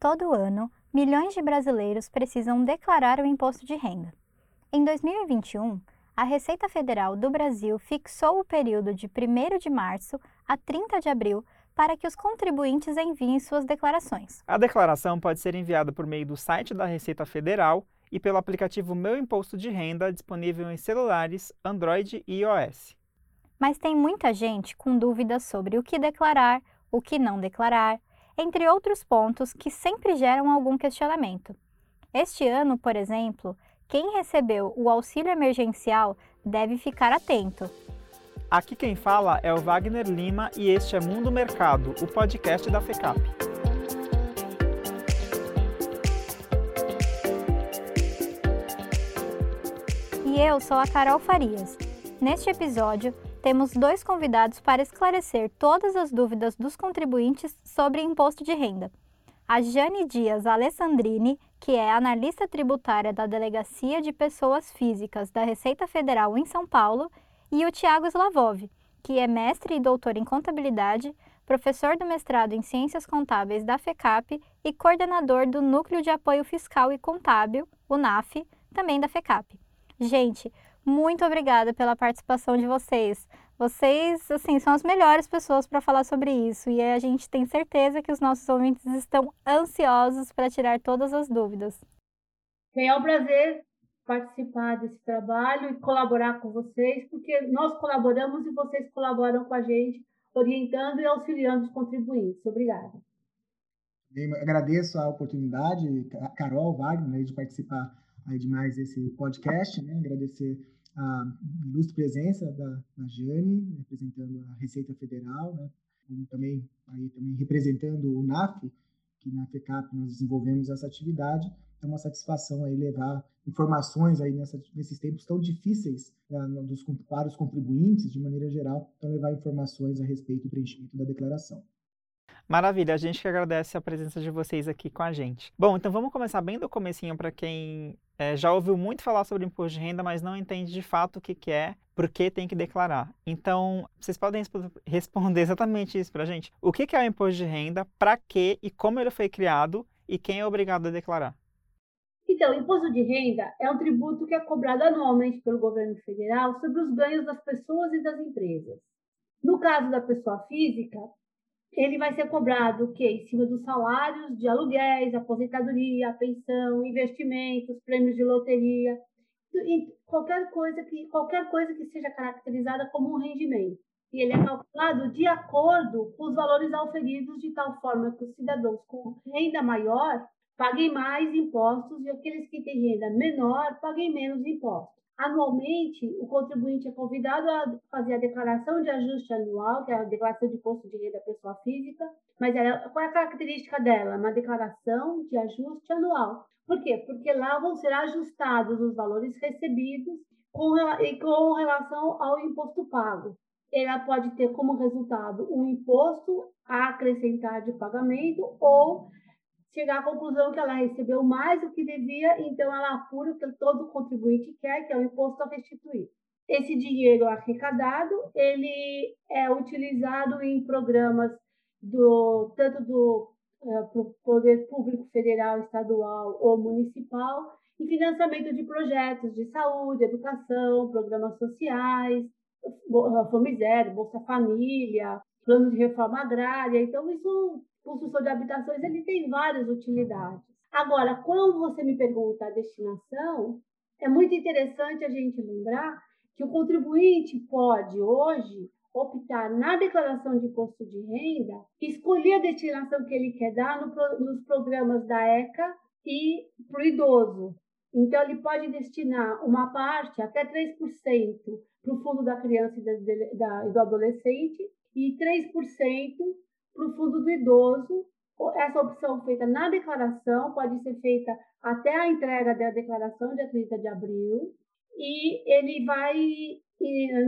Todo ano, milhões de brasileiros precisam declarar o imposto de renda. Em 2021, a Receita Federal do Brasil fixou o período de 1 de março a 30 de abril para que os contribuintes enviem suas declarações. A declaração pode ser enviada por meio do site da Receita Federal e pelo aplicativo Meu Imposto de Renda, disponível em celulares Android e iOS. Mas tem muita gente com dúvidas sobre o que declarar, o que não declarar, entre outros pontos que sempre geram algum questionamento. Este ano, por exemplo, quem recebeu o auxílio emergencial deve ficar atento. Aqui quem fala é o Wagner Lima e este é Mundo Mercado, o podcast da FECAP. E eu sou a Carol Farias. Neste episódio, temos dois convidados para esclarecer todas as dúvidas dos contribuintes sobre imposto de renda. A Jane Dias Alessandrini, que é analista tributária da Delegacia de Pessoas Físicas da Receita Federal em São Paulo, e o Tiago Slavov, que é mestre e doutor em contabilidade, professor do mestrado em Ciências Contábeis da FECAP e coordenador do Núcleo de Apoio Fiscal e Contábil, o NAF, também da FECAP. Gente, muito obrigada pela participação de vocês. Vocês, assim, são as melhores pessoas para falar sobre isso e a gente tem certeza que os nossos ouvintes estão ansiosos para tirar todas as dúvidas. É um prazer participar desse trabalho e colaborar com vocês, porque nós colaboramos e vocês colaboram com a gente, orientando e auxiliando os contribuintes. Obrigada. Eu agradeço a oportunidade, Carol, Wagner, de participar aí de mais esse podcast, né? agradecer a ilustre presença da, da Jane, representando a Receita Federal, né? como também, aí, também representando o NAF, que na FECAP nós desenvolvemos essa atividade. É uma satisfação aí levar informações aí nessa, nesses tempos tão difíceis né, dos, para os contribuintes, de maneira geral, então levar informações a respeito do preenchimento da declaração. Maravilha, a gente que agradece a presença de vocês aqui com a gente. Bom, então vamos começar bem do comecinho para quem é, já ouviu muito falar sobre imposto de renda, mas não entende de fato o que, que é, por que tem que declarar. Então, vocês podem responder exatamente isso para a gente. O que, que é o imposto de renda, para quê e como ele foi criado e quem é obrigado a declarar? Então, o imposto de renda é um tributo que é cobrado anualmente pelo governo federal sobre os ganhos das pessoas e das empresas. No caso da pessoa física, ele vai ser cobrado o quê? Em cima dos salários de aluguéis, aposentadoria, pensão, investimentos, prêmios de loteria, qualquer coisa que qualquer coisa que seja caracterizada como um rendimento. E ele é calculado de acordo com os valores auferidos de tal forma que os cidadãos com renda maior paguem mais impostos e aqueles que têm renda menor paguem menos impostos. Anualmente, o contribuinte é convidado a fazer a declaração de ajuste anual, que é a declaração de imposto de renda pessoa física, mas ela, qual é a característica dela? Uma declaração de ajuste anual. Por quê? Porque lá vão ser ajustados os valores recebidos com, com relação ao imposto pago. Ela pode ter como resultado um imposto a acrescentar de pagamento ou chegar à conclusão que ela recebeu mais do que devia, então ela apura o que todo contribuinte quer, que é o imposto a restituir. Esse dinheiro arrecadado, ele é utilizado em programas do tanto do uh, poder público federal, estadual ou municipal, em financiamento de projetos de saúde, educação, programas sociais, Fome Zero, Bolsa Família, plano de reforma agrária. Então, isso construção de habitações ele tem várias utilidades. Agora, quando você me pergunta a destinação, é muito interessante a gente lembrar que o contribuinte pode hoje optar na declaração de imposto de renda, escolher a destinação que ele quer dar no, nos programas da ECA e para o idoso. Então, ele pode destinar uma parte, até 3%, para o fundo da criança e da, da, do adolescente e 3% para o fundo do idoso. Essa opção feita na declaração pode ser feita até a entrega da declaração, dia 30 de abril, e ele vai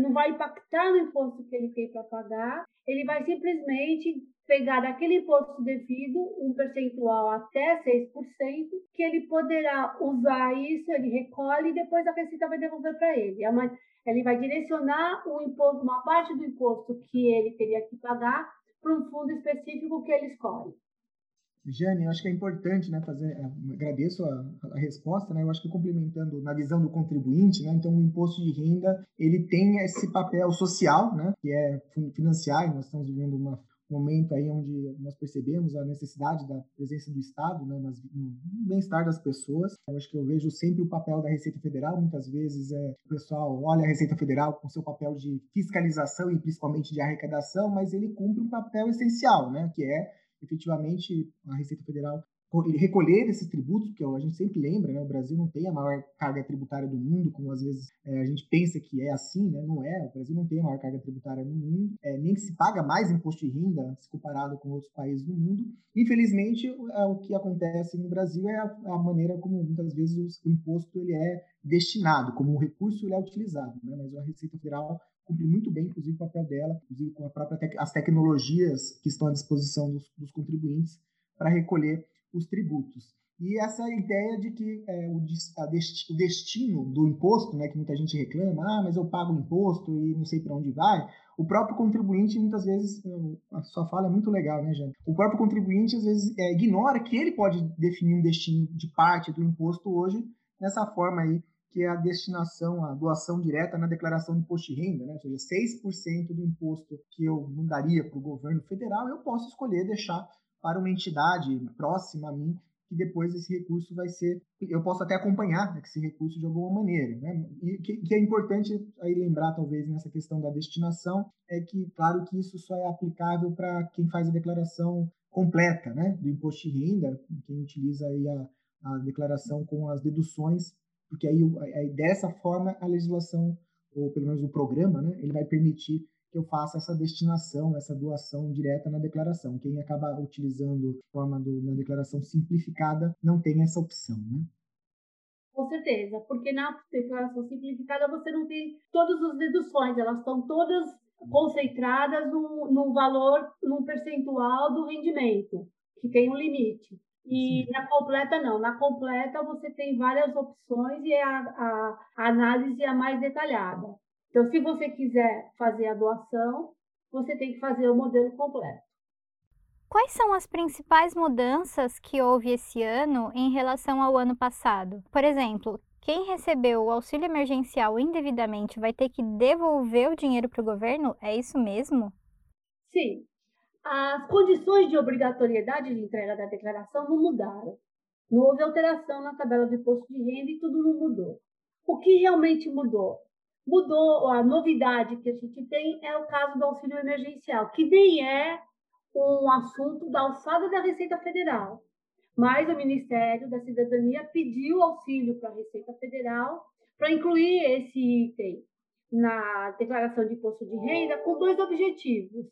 não vai impactar no imposto que ele tem para pagar, ele vai simplesmente pegar daquele imposto devido um percentual até 6%, que ele poderá usar isso, ele recolhe e depois a Receita vai devolver para ele. É ele vai direcionar o imposto, uma parte do imposto que ele teria que pagar para um fundo específico que ele escolhe. Jane, eu acho que é importante, né, fazer, é, agradeço a, a, resposta, né, eu acho que complementando na visão do contribuinte, né, então o imposto de renda, ele tem esse papel social, né, que é financiar, nós estamos vivendo uma momento aí onde nós percebemos a necessidade da presença do Estado né, nas, no bem-estar das pessoas. Eu acho que eu vejo sempre o papel da Receita Federal. Muitas vezes é, o pessoal olha a Receita Federal com seu papel de fiscalização e principalmente de arrecadação, mas ele cumpre um papel essencial, né, que é efetivamente a Receita Federal recolher esses tributos, porque a gente sempre lembra, né, o Brasil não tem a maior carga tributária do mundo, como às vezes é, a gente pensa que é assim, né? não é, o Brasil não tem a maior carga tributária no mundo, é, nem se paga mais imposto de renda se comparado com outros países do mundo. Infelizmente, é, o que acontece no Brasil é a, a, maneira como muitas vezes o imposto ele é destinado, como o recurso ele é utilizado, né? mas a Receita Federal cumpre muito bem, inclusive, o papel dela, inclusive com a própria as tecnologias que estão à disposição dos, dos contribuintes para recolher os tributos. E essa ideia de que é, o, o, destino do imposto, né, que muita gente reclama, ah, mas eu pago imposto e não sei para onde vai, o próprio contribuinte muitas vezes, a sua fala é muito legal, né, Jane? O próprio contribuinte às vezes é, ignora que ele pode definir um destino de parte do imposto hoje nessa forma aí que é a destinação, a doação direta na declaração de imposto de renda, né? ou seja, 6% do imposto que eu mandaria para o governo federal, eu posso escolher deixar para uma entidade próxima a mim, que depois esse recurso vai ser, eu posso até acompanhar né, esse recurso de alguma maneira. Né? E que, que, é importante aí lembrar, talvez, nessa questão da destinação, é que, claro que isso só é aplicável para quem faz a declaração completa né, do imposto de renda, quem utiliza aí a, a declaração com as deduções, porque aí, aí dessa forma a legislação, ou pelo menos o programa, né, ele vai permitir que eu faça essa destinação, essa doação direta na declaração. Quem acaba utilizando forma do, na declaração simplificada não tem essa opção, né? Com certeza, porque na declaração simplificada você não tem todas as deduções, elas estão todas concentradas num, num valor, num percentual do rendimento, que tem um limite. E Sim. na completa não, na completa você tem várias opções e é a, a, a análise é mais detalhada. Então, se você quiser fazer a doação, você tem que fazer o modelo completo. Quais são as principais mudanças que houve esse ano em relação ao ano passado? Por exemplo, quem recebeu o auxílio emergencial indevidamente vai ter que devolver o dinheiro para o governo? É isso mesmo? Sim. As condições de obrigatoriedade de entrega da declaração não mudaram. Não houve alteração na tabela de imposto de renda e tudo não mudou. O que realmente mudou? Mudou, a novidade que a gente tem é o caso do auxílio emergencial, que nem é um assunto da alçada da Receita Federal. Mas o Ministério da Cidadania pediu auxílio para a Receita Federal para incluir esse item na declaração de imposto de renda com dois objetivos.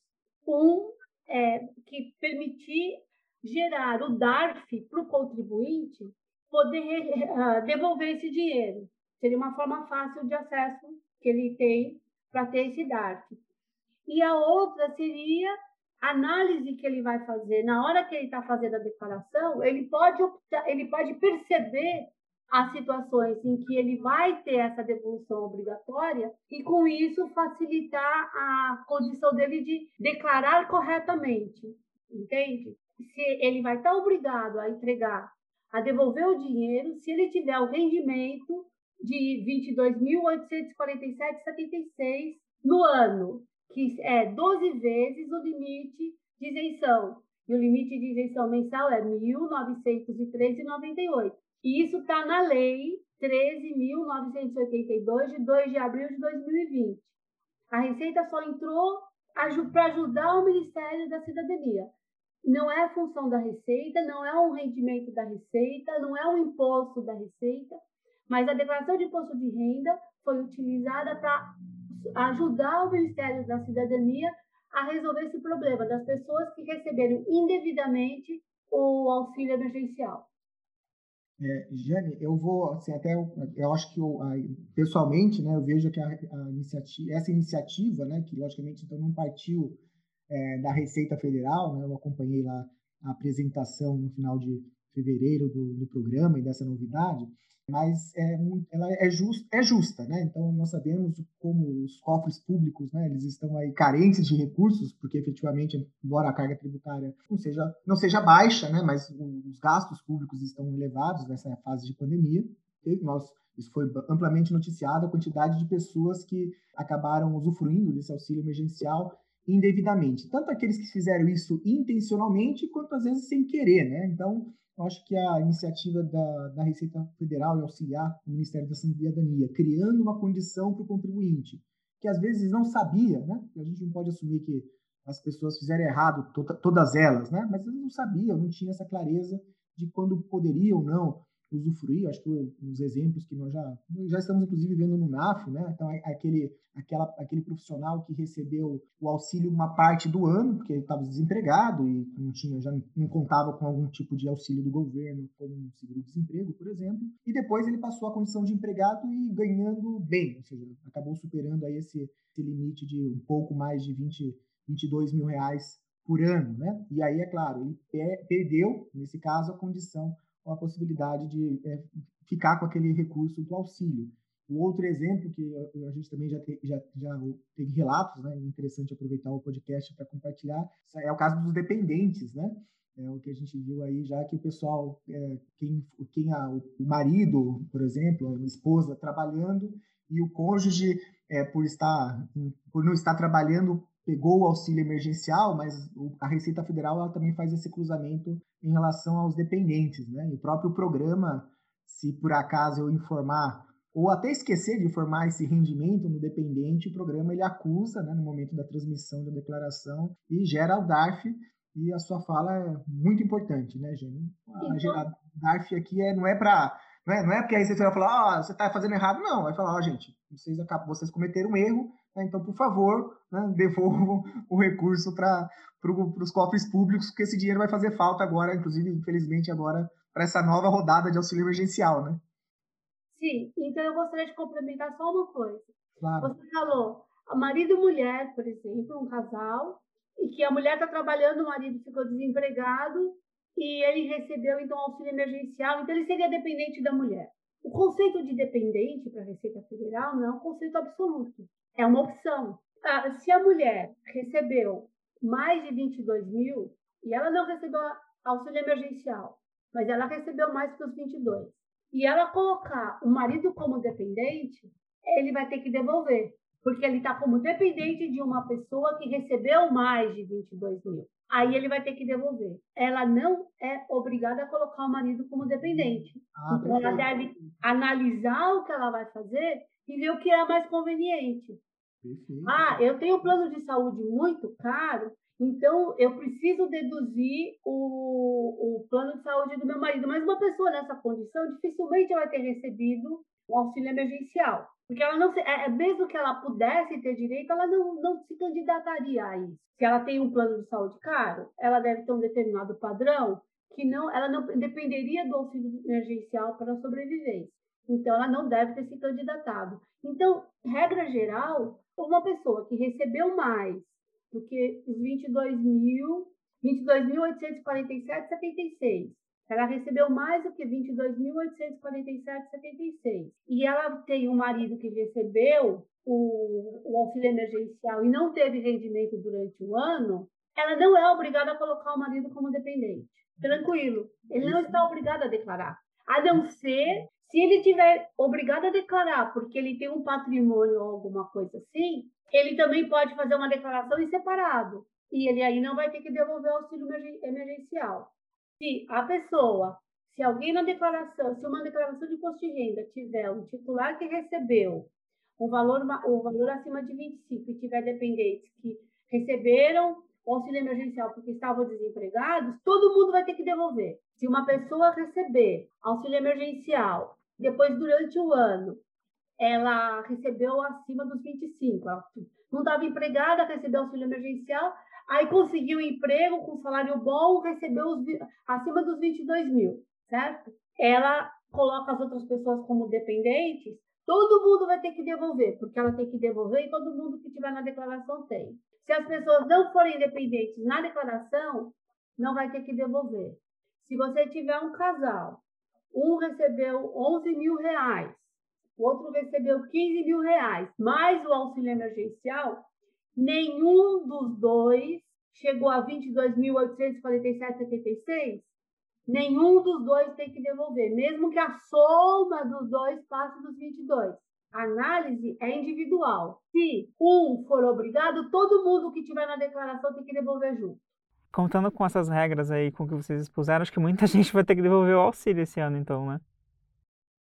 Um é que permitir gerar o DARF para o contribuinte poder uh, devolver esse dinheiro. Seria uma forma fácil de acesso que ele tem para ter esse DARF. E a outra seria a análise que ele vai fazer na hora que ele está fazendo a declaração, ele pode optar, ele pode perceber as situações em que ele vai ter essa devolução obrigatória e com isso facilitar a condição dele de declarar corretamente, entende? Se ele vai estar obrigado a entregar, a devolver o dinheiro, se ele tiver o rendimento de 22.847,76 no ano, que é 12 vezes o limite de isenção. E o limite de isenção mensal é R$ 1.913,98. E isso está na Lei 13.982, de 2 de abril de 2020. A Receita só entrou para ajudar o Ministério da Cidadania. Não é função da Receita, não é um rendimento da Receita, não é um imposto da Receita, mas a declaração de imposto de renda foi utilizada para ajudar o Ministério da Cidadania a resolver esse problema das pessoas que receberam indevidamente o auxílio emergencial. É, Jane, eu vou, assim, até eu, eu acho que eu, pessoalmente, né, eu vejo que a, a iniciativa, essa iniciativa, né, que logicamente então não partiu é, da Receita Federal, né, eu acompanhei lá a apresentação no final de fevereiro do, do programa e dessa novidade, mas é, ela é, é justa, né? Então nós sabemos como os cofres públicos, né, eles estão aí carentes de recursos, porque efetivamente, embora a carga tributária não seja não seja baixa, né, mas os gastos públicos estão elevados nessa fase de pandemia. Nós isso foi amplamente noticiado a quantidade de pessoas que acabaram usufruindo desse auxílio emergencial indevidamente, tanto aqueles que fizeram isso intencionalmente quanto às vezes sem querer, né? Então eu acho que a iniciativa da, da Receita Federal e auxiliar o Ministério da Cidadania, criando uma condição para o contribuinte, que às vezes não sabia, né? A gente não pode assumir que as pessoas fizeram errado, to todas elas, né? Mas eles não sabiam, não tinham essa clareza de quando poderiam ou não usufruir. Acho que os exemplos que nós já, já estamos, inclusive, vendo no NAF, né? Então, aquele, aquela, aquele profissional que recebeu o auxílio uma parte do ano, porque ele estava desempregado e não tinha, já não contava com algum tipo de auxílio do governo, como um seguro-desemprego, por exemplo, e depois ele passou a condição de empregado e ganhando bem, ou seja, acabou superando aí esse, esse limite de um pouco mais de 20, 22 mil reais por ano, né? E aí, é claro, ele perdeu, nesse caso, a condição com a possibilidade de é, ficar com aquele recurso do auxílio. O outro exemplo que a gente também já, te, já, já teve relatos, né? Interessante aproveitar o podcast para compartilhar, é o caso dos dependentes, né? É o que a gente viu aí já que o pessoal, é, quem, quem a, o marido, por exemplo, a esposa trabalhando e o cônjuge, é, por estar, por não estar trabalhando, pegou o auxílio emergencial, mas a Receita Federal ela também faz esse cruzamento em relação aos dependentes, né? E o próprio programa, se por acaso eu informar ou até esquecer de informar esse rendimento no dependente, o programa ele acusa, né, no momento da transmissão da declaração e gera o DARF e a sua fala é muito importante, né, Jane? A, então a DARF aqui é, não é para não é, não é porque a Receita vai falar, ah, você está fazendo errado, não. Vai falar, ó, oh, gente, vocês, vocês cometeram um erro, então, por favor, né, devolvam o recurso para pro, os cofres públicos, porque esse dinheiro vai fazer falta agora, inclusive, infelizmente, agora, para essa nova rodada de auxílio emergencial, né? Sim, então eu gostaria de complementar só uma coisa. Claro. Você falou, marido e mulher, por exemplo, um casal, e que a mulher está trabalhando, o marido ficou desempregado, e ele recebeu, então, auxílio emergencial, então ele seria dependente da mulher. O conceito de dependente para a Receita Federal não é um conceito absoluto, é uma opção. Ah, se a mulher recebeu mais de 22 mil e ela não recebeu auxílio emergencial, mas ela recebeu mais que os 22, e ela colocar o marido como dependente, ele vai ter que devolver, porque ele está como dependente de uma pessoa que recebeu mais de 22 mil. Aí ele vai ter que devolver. Ela não é obrigada a colocar o marido como dependente. Ah, então ela deve analisar o que ela vai fazer e ver o que é mais conveniente. Perfeito. Ah, eu tenho um plano de saúde muito caro, então eu preciso deduzir o, o plano de saúde do meu marido. Mas uma pessoa nessa condição dificilmente vai ter recebido o auxílio emergencial. Porque ela não se, é, é, mesmo que ela pudesse ter direito, ela não, não se candidataria a isso. Se ela tem um plano de saúde caro, ela deve ter um determinado padrão que não, ela não dependeria do auxílio emergencial para a sobrevivência. Então, ela não deve ter se candidatado. Então, regra geral, uma pessoa que recebeu mais do que os 22 mil, 22.847,76, ela recebeu mais do que 22.847,76. E ela tem um marido que recebeu o, o auxílio emergencial e não teve rendimento durante o ano, ela não é obrigada a colocar o marido como dependente. Tranquilo. Ele não está obrigado a declarar. A não ser se ele tiver obrigado a declarar porque ele tem um patrimônio ou alguma coisa assim, ele também pode fazer uma declaração em separado. E ele aí não vai ter que devolver o auxílio emergencial. Se a pessoa, se alguém na declaração, se uma declaração de imposto de renda tiver um titular que recebeu um valor, um valor acima de 25 e tiver dependentes que receberam o auxílio emergencial porque estavam desempregados, todo mundo vai ter que devolver. Se uma pessoa receber auxílio emergencial, depois durante o ano, ela recebeu acima dos 25, ela não estava empregada, recebeu auxílio emergencial, aí conseguiu um emprego com salário bom, recebeu os, acima dos 22 mil, certo? Ela coloca as outras pessoas como dependentes, todo mundo vai ter que devolver, porque ela tem que devolver e todo mundo que tiver na declaração tem. Se as pessoas não forem dependentes na declaração, não vai ter que devolver. Se você tiver um casal, um recebeu 11 mil reais, o outro recebeu 15 mil reais, mais o auxílio emergencial, nenhum dos dois chegou a 22.847,76, nenhum dos dois tem que devolver, mesmo que a soma dos dois passe dos 22. A análise é individual. Se um for obrigado, todo mundo que tiver na declaração tem que devolver junto. Contando com essas regras aí, com o que vocês expuseram, acho que muita gente vai ter que devolver o auxílio esse ano, então, né?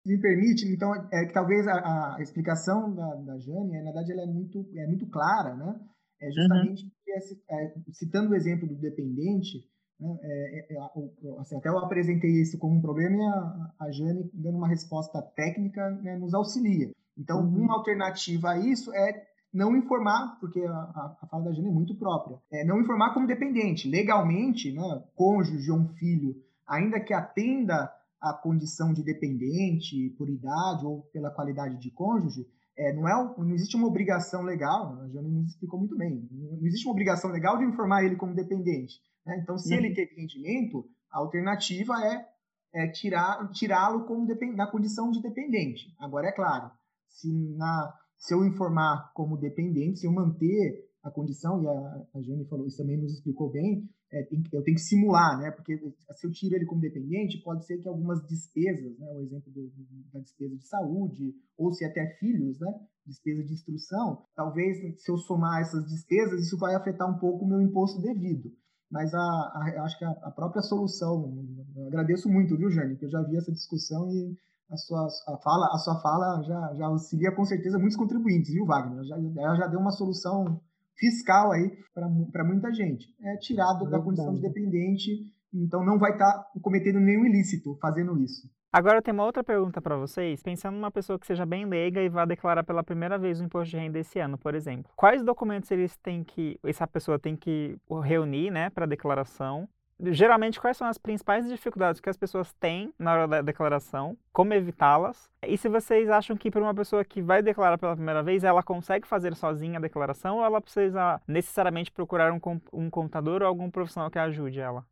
me permite, então, é que talvez a, a explicação da, da Jane, na verdade, ela é muito, é muito clara, né? É uhum. justamente uhum. porque, é, citando o exemplo do dependente, né, é, é, é assim, até eu apresentei isso como um problema e a, a Jane, dando uma resposta técnica, né, nos auxilia. Então, uhum. uma alternativa a isso é não informar, porque a, a, a fala da Jane é muito própria, é não informar como dependente. Legalmente, né, cônjuge ou um filho, ainda que atenda a condição de dependente por idade ou pela qualidade de cônjuge, é, não, é, não existe uma obrigação legal, a Jane nos explicou muito bem, não existe uma obrigação legal de informar ele como dependente. Né? Então, se uhum. ele teve rendimento, a alternativa é, é tirar, tirá-lo como na condição de dependente. Agora, é claro, se, na, se eu informar como dependente, se eu manter a condição, e a, a Jane falou isso também nos explicou bem, é, tem, eu tenho que simular, né? Porque se eu tiro ele como dependente, pode ser que algumas despesas, né? O exemplo do, da despesa de saúde, ou se até filhos, né? Despesa de instrução, talvez se eu somar essas despesas, isso vai afetar um pouco o meu imposto devido. Mas a, a acho que a, a, própria solução, agradeço muito, viu, Jane? Que eu já vi essa discussão e a sua a fala, a sua fala já, já auxilia com certeza muitos contribuintes, viu, Wagner? Já, ela já deu uma solução fiscal aí para muita gente. É tirado é da condição de dependente, então não vai estar tá cometendo nenhum ilícito fazendo isso. Agora eu tenho uma outra pergunta para vocês. Pensando numa pessoa que seja bem leiga e vá declarar pela primeira vez o imposto de renda esse ano, por exemplo. Quais documentos eles têm que, essa pessoa tem que reunir, né, para declaração? Geralmente quais são as principais dificuldades que as pessoas têm na hora da declaração, como evitá-las, e se vocês acham que para uma pessoa que vai declarar pela primeira vez, ela consegue fazer sozinha a declaração ou ela precisa necessariamente procurar um, um contador ou algum profissional que ajude ela?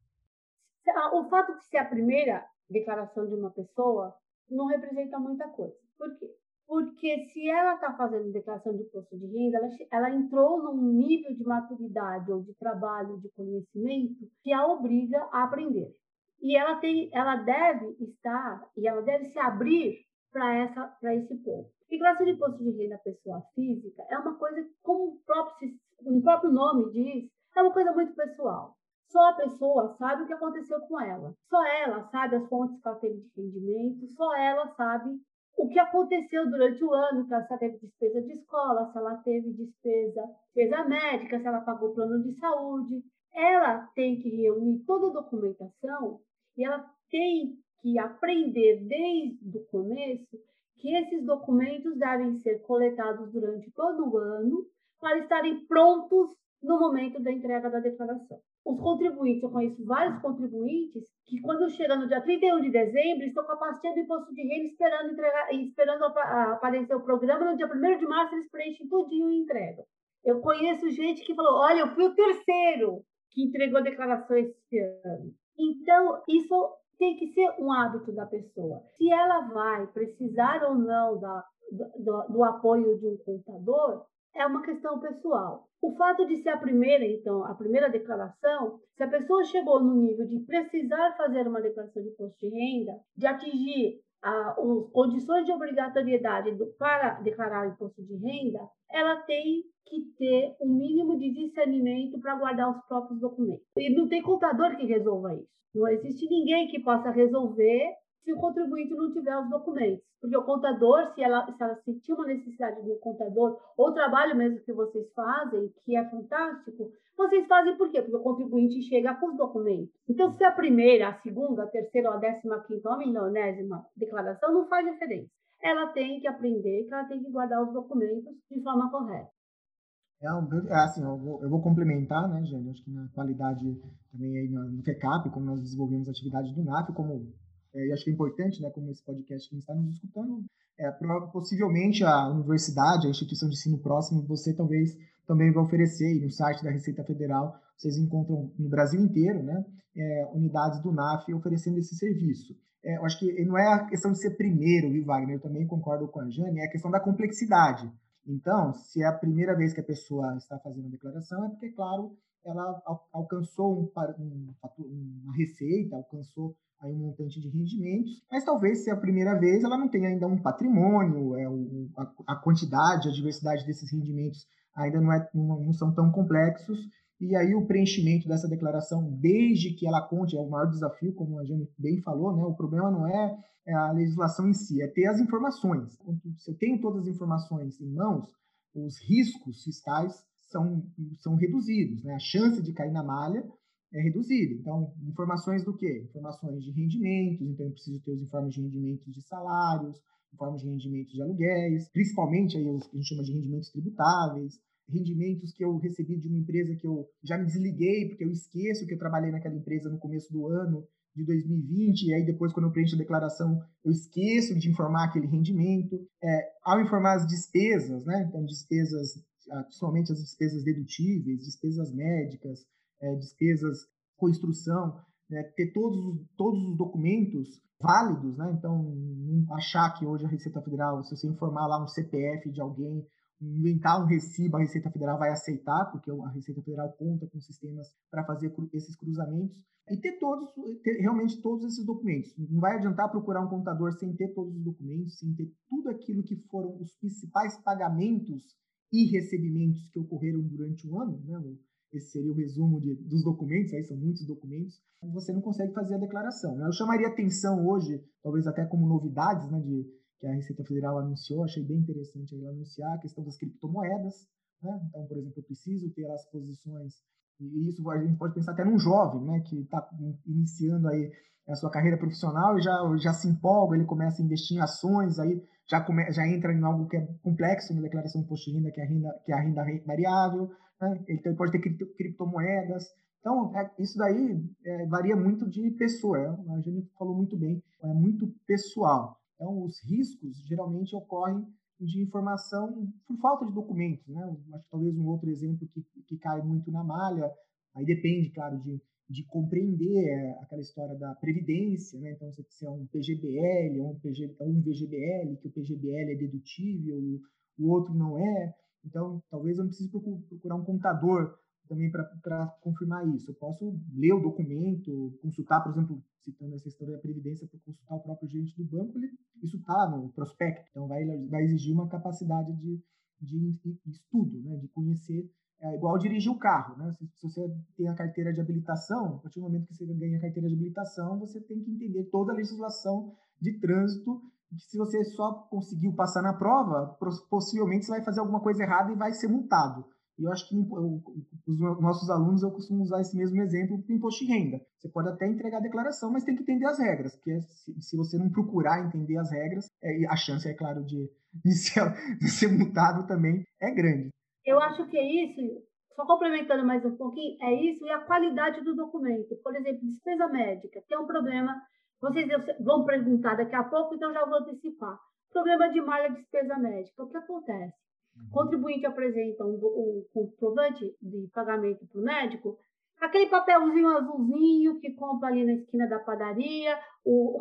O fato de ser a primeira declaração de uma pessoa não representa muita coisa. Por quê? Porque se ela está fazendo declaração de imposto de renda, ela, ela, entrou num nível de maturidade ou de trabalho, de conhecimento, que a obriga a aprender. E ela, tem, ela deve estar, e ela deve se abrir para esse ponto. Declaração de imposto de renda pessoa física é uma coisa, como o próprio, o próprio nome diz, é uma coisa muito pessoal. Só a pessoa sabe o que aconteceu com ela. Só ela sabe as fontes que ela teve de rendimento, só ela sabe o que aconteceu durante o ano, se ela teve despesa de escola, se ela teve despesa, despesa médica, se ela pagou plano de saúde. Ela tem que reunir toda a documentação e ela tem que aprender desde o começo que esses documentos devem ser coletados durante todo o ano para estarem prontos no momento da entrega da declaração os contribuintes, eu conheço vários contribuintes que quando chega no dia 31 de dezembro, estão com a pastinha do imposto de renda esperando, entregar, esperando aparecer o programa, no dia 1 de março eles preenchem tudinho e entregam. Eu conheço gente que falou, olha, eu fui o terceiro que entregou declarações esse ano. Então, isso tem que ser um hábito da pessoa. Se ela vai precisar ou não da, do, do apoio de um contador, é uma questão pessoal. O fato de ser a primeira, então, a primeira declaração, se a pessoa chegou no nível de precisar fazer uma declaração de imposto de renda, de atingir as condições de obrigatoriedade do, para declarar imposto de renda, ela tem que ter um mínimo de discernimento para guardar os próprios documentos. E não tem contador que resolva isso. Não existe ninguém que possa resolver se o contribuinte não tiver os documentos. Porque o contador, se ela, se ela sentir uma necessidade do contador, ou trabalho mesmo que vocês fazem, que é fantástico, vocês fazem por quê? Porque o contribuinte chega com os documentos. Então, se a primeira, a segunda, a terceira ou a décima quinta ou a milionésima declaração, não faz diferença. Ela tem que aprender que ela tem que guardar os documentos de forma correta. É, é assim, eu vou, eu vou, complementar, né, Jane? Acho que na qualidade também aí no FECAP, como nós desenvolvemos a atividade do NAF, como e acho que é importante, né, como esse podcast que está nos escutando, é, possivelmente a universidade, a instituição de ensino próximo, você talvez também vai oferecer, e no site da Receita Federal vocês encontram no Brasil inteiro, né, é, unidades do NAF oferecendo esse serviço. É, eu acho que não é a questão de ser primeiro, viu, Wagner? Eu também concordo com a Jane, é a questão da complexidade. Então, se é a primeira vez que a pessoa está fazendo a declaração, é porque, claro, ela alcançou um, um, uma receita, alcançou aí um montante de rendimentos, mas talvez se é a primeira vez ela não tenha ainda um patrimônio, é, o, a, a, quantidade, a diversidade desses rendimentos ainda não, é, não, não são tão complexos, e aí o preenchimento dessa declaração, desde que ela conte, é o maior desafio, como a Jane bem falou, né? O problema não é, é a legislação em si, é ter as informações. Quando você tem todas as informações em mãos, os riscos fiscais são, são reduzidos, né? A chance de cair na malha é reduzida. Então, informações do quê? Informações de rendimentos, então eu preciso ter os informes de rendimentos de salários, informes de rendimentos de aluguéis, principalmente aí os que a gente chama de rendimentos tributáveis, rendimentos que eu recebi de uma empresa que eu já me desliguei, porque eu esqueço que eu trabalhei naquela empresa no começo do ano de 2020, e aí depois, quando eu preencho a declaração, eu esqueço de informar aquele rendimento. É, ao informar as despesas, né? Então, despesas, ah, principalmente as despesas dedutíveis, despesas médicas, é, despesas com instrução, né? ter todos, todos os documentos válidos, né? Então, achar que hoje a Receita Federal, se você informar lá um CPF de alguém, inventar um recibo, a Receita Federal vai aceitar, porque a Receita Federal conta com sistemas para fazer esses cruzamentos e ter todos, ter realmente todos esses documentos. Não vai adiantar procurar um contador sem ter todos os documentos, sem ter tudo aquilo que foram os principais pagamentos e recebimentos que ocorreram durante o ano, né? Esse seria o resumo de, dos documentos, aí são muitos documentos, você não consegue fazer a declaração. Eu chamaria atenção hoje, talvez até como novidades, né, de que a Receita Federal anunciou, achei bem interessante ela anunciar a questão das criptomoedas. Né? Então, por exemplo, eu preciso ter as posições, e isso a gente pode pensar até num jovem né, que está iniciando aí a sua carreira profissional e já, já se empolga, ele começa a investir em ações, aí já, come, já entra em algo que é complexo na declaração de imposto de renda, que é a renda, que é a renda variável, né? ele pode ter cripto, criptomoedas. Então, é, isso daí é, varia muito de pessoa, é, a gente falou muito bem, é muito pessoal. Então, os riscos geralmente ocorrem de informação por falta de documentos, né? Acho que talvez um outro exemplo que, que cai muito na malha, aí depende, claro, de, de compreender é, aquela história da previdência, né? Então, se é um PGBL ou um, PG, um VGBL, que o PGBL é dedutível, o outro não é. Então, talvez eu não precise procurar um contador também para confirmar isso. Eu posso ler o documento, consultar, por exemplo, citando essa história da Previdência, para consultar o próprio gerente do banco, ele, isso está no prospecto. Então, vai, vai exigir uma capacidade de, de estudo, né, de conhecer. É igual dirigir o carro. Né? Se, se, você tem a carteira de habilitação, a partir do momento que você ganha a carteira de habilitação, você tem que entender toda a legislação de trânsito se você só conseguiu passar na prova, possivelmente você vai fazer alguma coisa errada e vai ser multado. E eu acho que eu, os nossos alunos, eu costumo usar esse mesmo exemplo para imposto de renda. Você pode até entregar a declaração, mas tem que entender as regras, porque se, se você não procurar entender as regras, é, a chance, é claro, de, de, ser, de ser multado também é grande. Eu acho que é isso, só complementando mais um pouquinho, é isso e a qualidade do documento. Por exemplo, despesa médica, que é um problema, vocês vão perguntar daqui a pouco, então já vou antecipar. Problema de malha de despesa médica. O que acontece? O contribuinte apresenta um, um comprovante de pagamento para o médico, aquele papelzinho azulzinho que compra ali na esquina da padaria. O,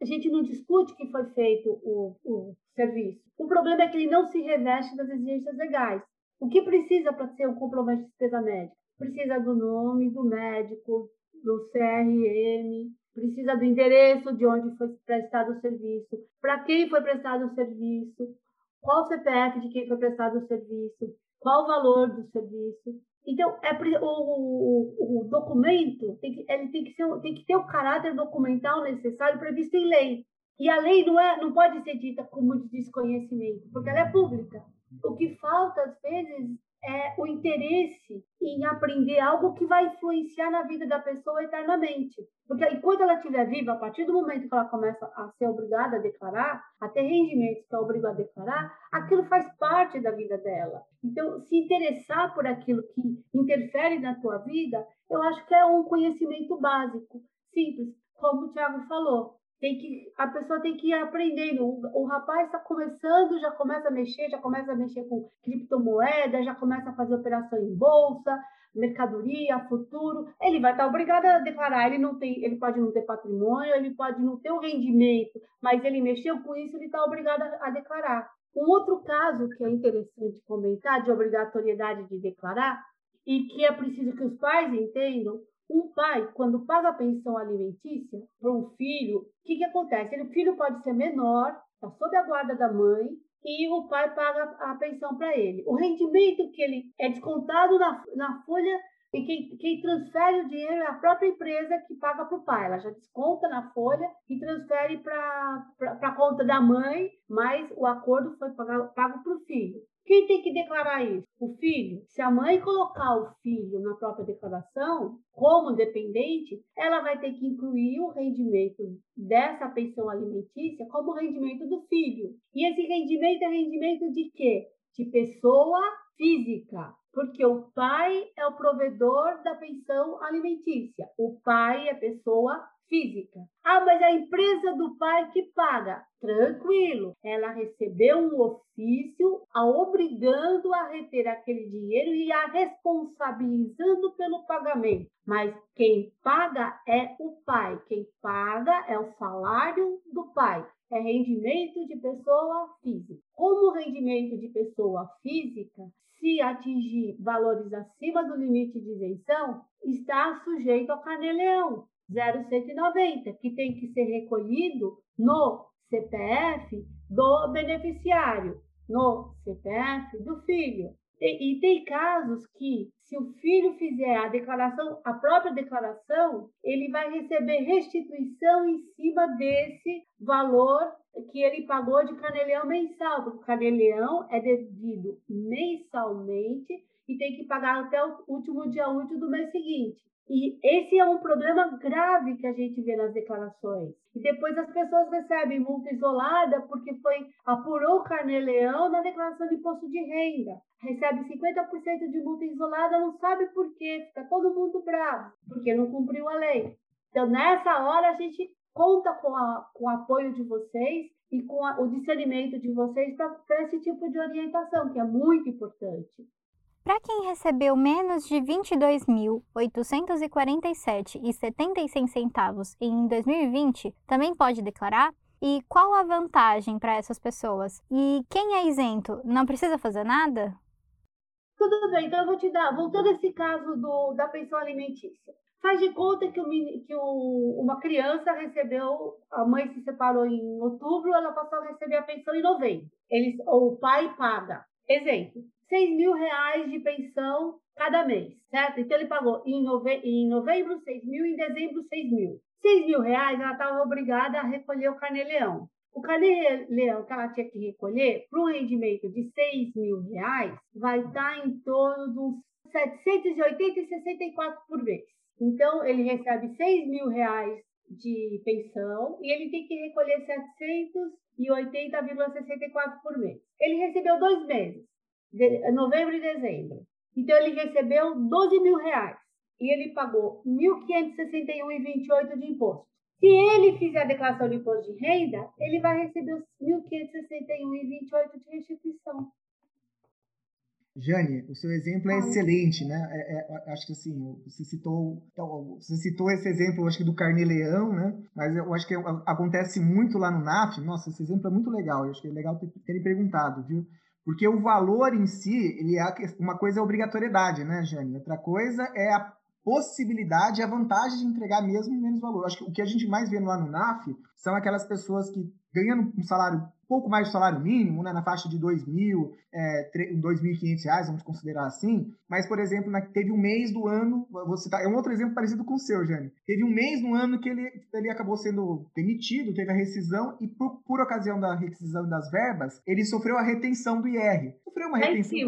a gente não discute que foi feito o, o serviço. O problema é que ele não se reveste das exigências legais. O que precisa para ser um comprovante de despesa médica? Precisa do nome do médico, do CRM, precisa do endereço de onde foi prestado o serviço, para quem foi prestado o serviço, qual o CPF de quem foi prestado o serviço, qual o valor do serviço. Então, é, o, o, o documento tem que, ele tem que, ser, tem que ter o caráter documental necessário previsto em lei. E a lei não, é, não pode ser dita como de desconhecimento, porque ela é pública. O que falta, às vezes, é o interesse em aprender algo que vai influenciar na vida da pessoa eternamente. Porque enquanto ela estiver viva, a partir do momento que ela começa a ser obrigada a declarar, a ter rendimentos que é obrigada a declarar, aquilo faz parte da vida dela. Então, se interessar por aquilo que interfere na tua vida, eu acho que é um conhecimento básico, simples, como o Tiago falou. Tem que a pessoa tem que ir aprendendo. O, o rapaz está começando, já começa a mexer, já começa a mexer com criptomoeda, já começa a fazer operação em bolsa, mercadoria, futuro. Ele vai estar obrigado a declarar. Ele não tem, ele pode não ter patrimônio, ele pode não ter o rendimento, mas ele mexeu com isso, ele está obrigado a, a declarar. Um outro caso que é interessante comentar de obrigatoriedade de declarar e que é preciso que os pais entendam um pai, quando paga a pensão alimentícia para um filho, o que, que acontece? O filho pode ser menor, está sob a guarda da mãe, e o pai paga a pensão para ele. O rendimento que ele é descontado na, na folha e quem, quem transfere o dinheiro é a própria empresa que paga para o pai. Ela já desconta na folha e transfere para a conta da mãe, mas o acordo foi pago para o filho. Quem tem que declarar isso? O filho. Se a mãe colocar o filho na própria declaração como dependente, ela vai ter que incluir o rendimento dessa pensão alimentícia como rendimento do filho. E esse rendimento é rendimento de quê? De pessoa física, porque o pai é o provedor da pensão alimentícia. O pai é pessoa física. Ah, mas a empresa do pai que paga. Tranquilo, ela recebeu um ofício a obrigando a reter aquele dinheiro e a responsabilizando pelo pagamento. Mas quem paga é o pai, quem paga é o salário do pai é rendimento de pessoa física. Como rendimento de pessoa física, se atingir valores acima do limite de isenção, está sujeito ao carnê-leão. 0,190, que tem que ser recolhido no CPF do beneficiário, no CPF do filho. E, e, tem casos que, se o filho fizer a declaração, a própria declaração, ele vai receber restituição em cima desse valor que ele pagou de caneleão mensal, porque o caneleão é devido mensalmente e tem que pagar até o último dia útil do mês seguinte. E esse é um problema grave que a gente vê nas declarações. E depois as pessoas recebem multa isolada porque foi apurou o carnê-leão na declaração de imposto de renda. Recebe 50% de multa isolada, não sabe por quê, fica todo mundo bravo, porque não cumpriu a lei. Então, nessa hora, a gente conta com, a, com o apoio de vocês e com a, o discernimento de vocês para esse tipo de orientação, que é muito importante. Para quem recebeu menos de R$ 22.847,76 em 2020, também pode declarar? E qual a vantagem para essas pessoas? E quem é isento não precisa fazer nada? Tudo bem, então eu vou te dar, voltando a esse caso do, da pensão alimentícia. Faz de conta que, o, que o, uma criança recebeu, a mãe se separou em outubro, ela passou a receber a pensão em novembro. Eles, o pai paga. Exemplo, 6 mil reais de pensão cada mês, certo? Então ele pagou em, nove... em novembro 6 mil, em dezembro 6 mil. 6 mil reais ela estava obrigada a recolher o carnê-leão. O carnê-leão que ela tinha que recolher, para um rendimento de 6 mil reais, vai estar em torno de uns 780 e 64 por mês. Então, ele recebe 6 mil reais de pensão e ele tem que recolher 780,64 por mês. Ele recebeu dois meses de, novembro e dezembro. Então, ele recebeu 12 mil reais e ele pagou 1.561,28 de imposto. Se ele fizer a declaração de imposto de renda, ele vai receber os 1.561,28 de restituição. Jane, o seu exemplo é excelente, né? É, é, acho que assim, você citou, então, você citou esse exemplo, acho que do carnê-leão, né? Mas eu acho que acontece muito lá no NAF. Nossa, esse exemplo é muito legal. Eu acho que é legal terem perguntado, viu? Porque o valor em si, ele é uma coisa é obrigatoriedade, né, Jane? Outra coisa é a possibilidade, a vantagem de entregar mesmo menos valor. Acho que o que a gente mais vê no NAF são aquelas pessoas que ganhando um salário pouco mais do salário mínimo, né, na faixa de R$ 2.000, é, R$ 2.500, vamos considerar assim. Mas, por exemplo, na, teve um mês do ano, vou citar, é um outro exemplo parecido com o seu, Jane. Teve um mês no ano que ele, ele acabou sendo demitido, teve a rescisão, e por, por ocasião da rescisão das verbas, ele sofreu a retenção do IR. Sofreu uma retenção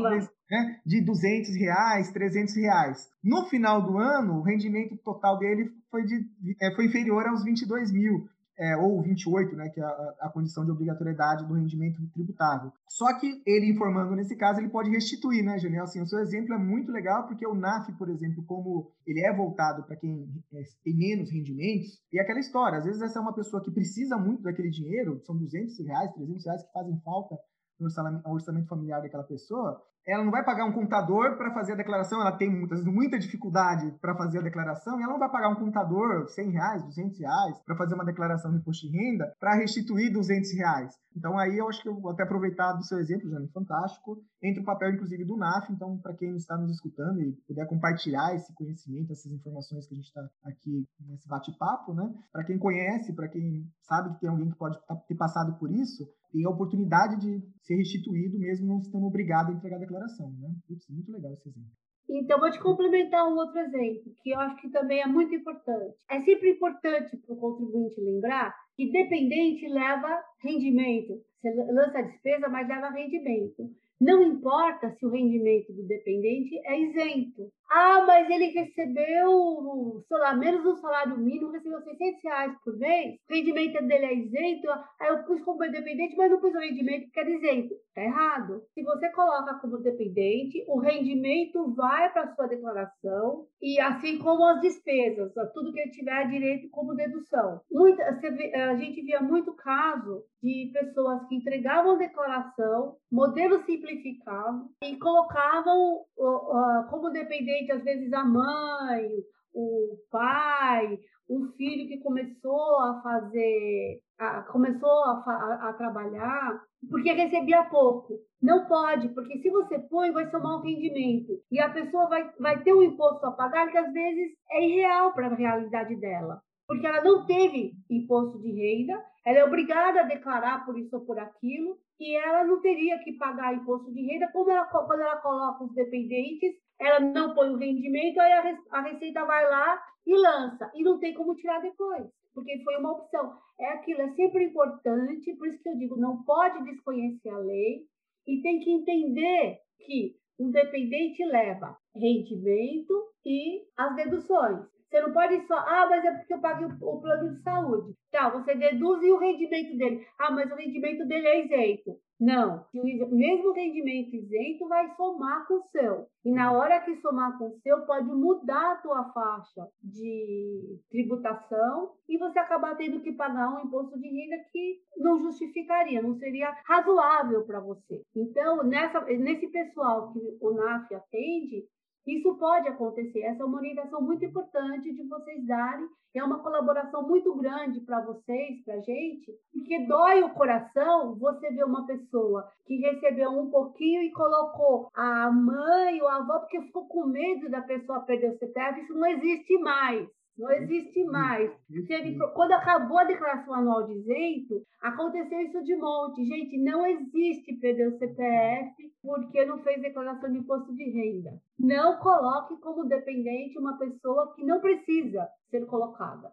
né, de 200 reais, 300 reais. No final do ano, o rendimento total dele foi, de, é, foi inferior aos 22 mil. É, ou 28, né, que é a, a, condição de obrigatoriedade do rendimento tributável. Só que ele informando nesse caso, ele pode restituir, né, Janiel? Assim, o seu exemplo é muito legal, porque o NAF, por exemplo, como ele é voltado para quem é, tem menos rendimentos, e aquela história, às vezes essa é uma pessoa que precisa muito daquele dinheiro, são 200 reais, 300 reais que fazem falta no orçamento familiar daquela pessoa, ela não vai pagar um contador para fazer a declaração, ela tem muitas, muita dificuldade para fazer a declaração, e ela não vai pagar um contador 100 reais, 200 reais para fazer uma declaração de imposto de renda para restituir 200 reais. Então aí eu acho que eu vou até aproveitar do seu exemplo, Jane, fantástico, entre o papel inclusive do NAF, então para quem está nos escutando e puder compartilhar esse conhecimento, essas informações que a gente está aqui nesse bate-papo, né? Para quem conhece, para quem sabe que tem alguém que pode ter passado por isso, tem a oportunidade de ser restituído mesmo não estando obrigado a entregar a declaração, né? Putz, muito legal esse exemplo. Então, vou te complementar um outro exemplo, que eu acho que também é muito importante. É sempre importante para o contribuinte lembrar que dependente leva rendimento. Você lança a despesa, mas leva rendimento. Não importa se o rendimento do dependente é isento. Ah, mas ele recebeu, sei lá, menos do salário mínimo, recebeu 600 reais por mês, o rendimento dele é isento, aí eu pus como dependente, mas não pus o rendimento que era isento. Está errado. Se você coloca como dependente, o rendimento vai para a sua declaração, e assim como as despesas, tudo que ele tiver direito como dedução. Muita, a gente via muito caso de pessoas que entregavam declaração, modelo simplificado, e colocavam uh, como dependente às vezes a mãe, o pai, um filho que começou a fazer, a, começou a, a, a, trabalhar, porque recebia pouco. Não pode, porque se você põe, vai somar um rendimento. E a pessoa vai, vai ter um imposto a pagar que às vezes é irreal para a realidade dela. Porque ela não teve imposto de renda, ela é obrigada a declarar por isso ou por aquilo, e ela não teria que pagar imposto de renda, como ela, quando ela coloca os dependentes, ela não põe o rendimento, aí a, Receita vai lá e lança, e não tem como tirar depois, porque foi uma opção. É aquilo, é sempre importante, por isso que eu digo, não pode desconhecer a lei, e tem que entender que um dependente leva rendimento e as deduções. Você não pode só, ah, mas é porque eu paguei o, plano de saúde. Tá, você deduz o rendimento dele. Ah, mas o rendimento dele é isento. Não, o mesmo rendimento isento vai somar com o seu. E na hora que somar com o seu, pode mudar a tua faixa de tributação e você acabar tendo que pagar um imposto de renda que não justificaria, não seria razoável para você. Então, nessa, nesse pessoal que o NAF atende, isso pode acontecer. Essa é uma orientação muito importante de vocês darem. É uma colaboração muito grande para vocês, para a gente, porque dói o coração você ver uma pessoa que recebeu um pouquinho e colocou a mãe ou a avó porque ficou com medo da pessoa perder o CPF. Isso não existe mais. Não existe mais. Teve, quando acabou a declaração anual de isento, aconteceu isso de monte. Gente, não existe perder o CPF porque não fez declaração de imposto de renda. Não coloque como dependente uma pessoa que não precisa ser colocada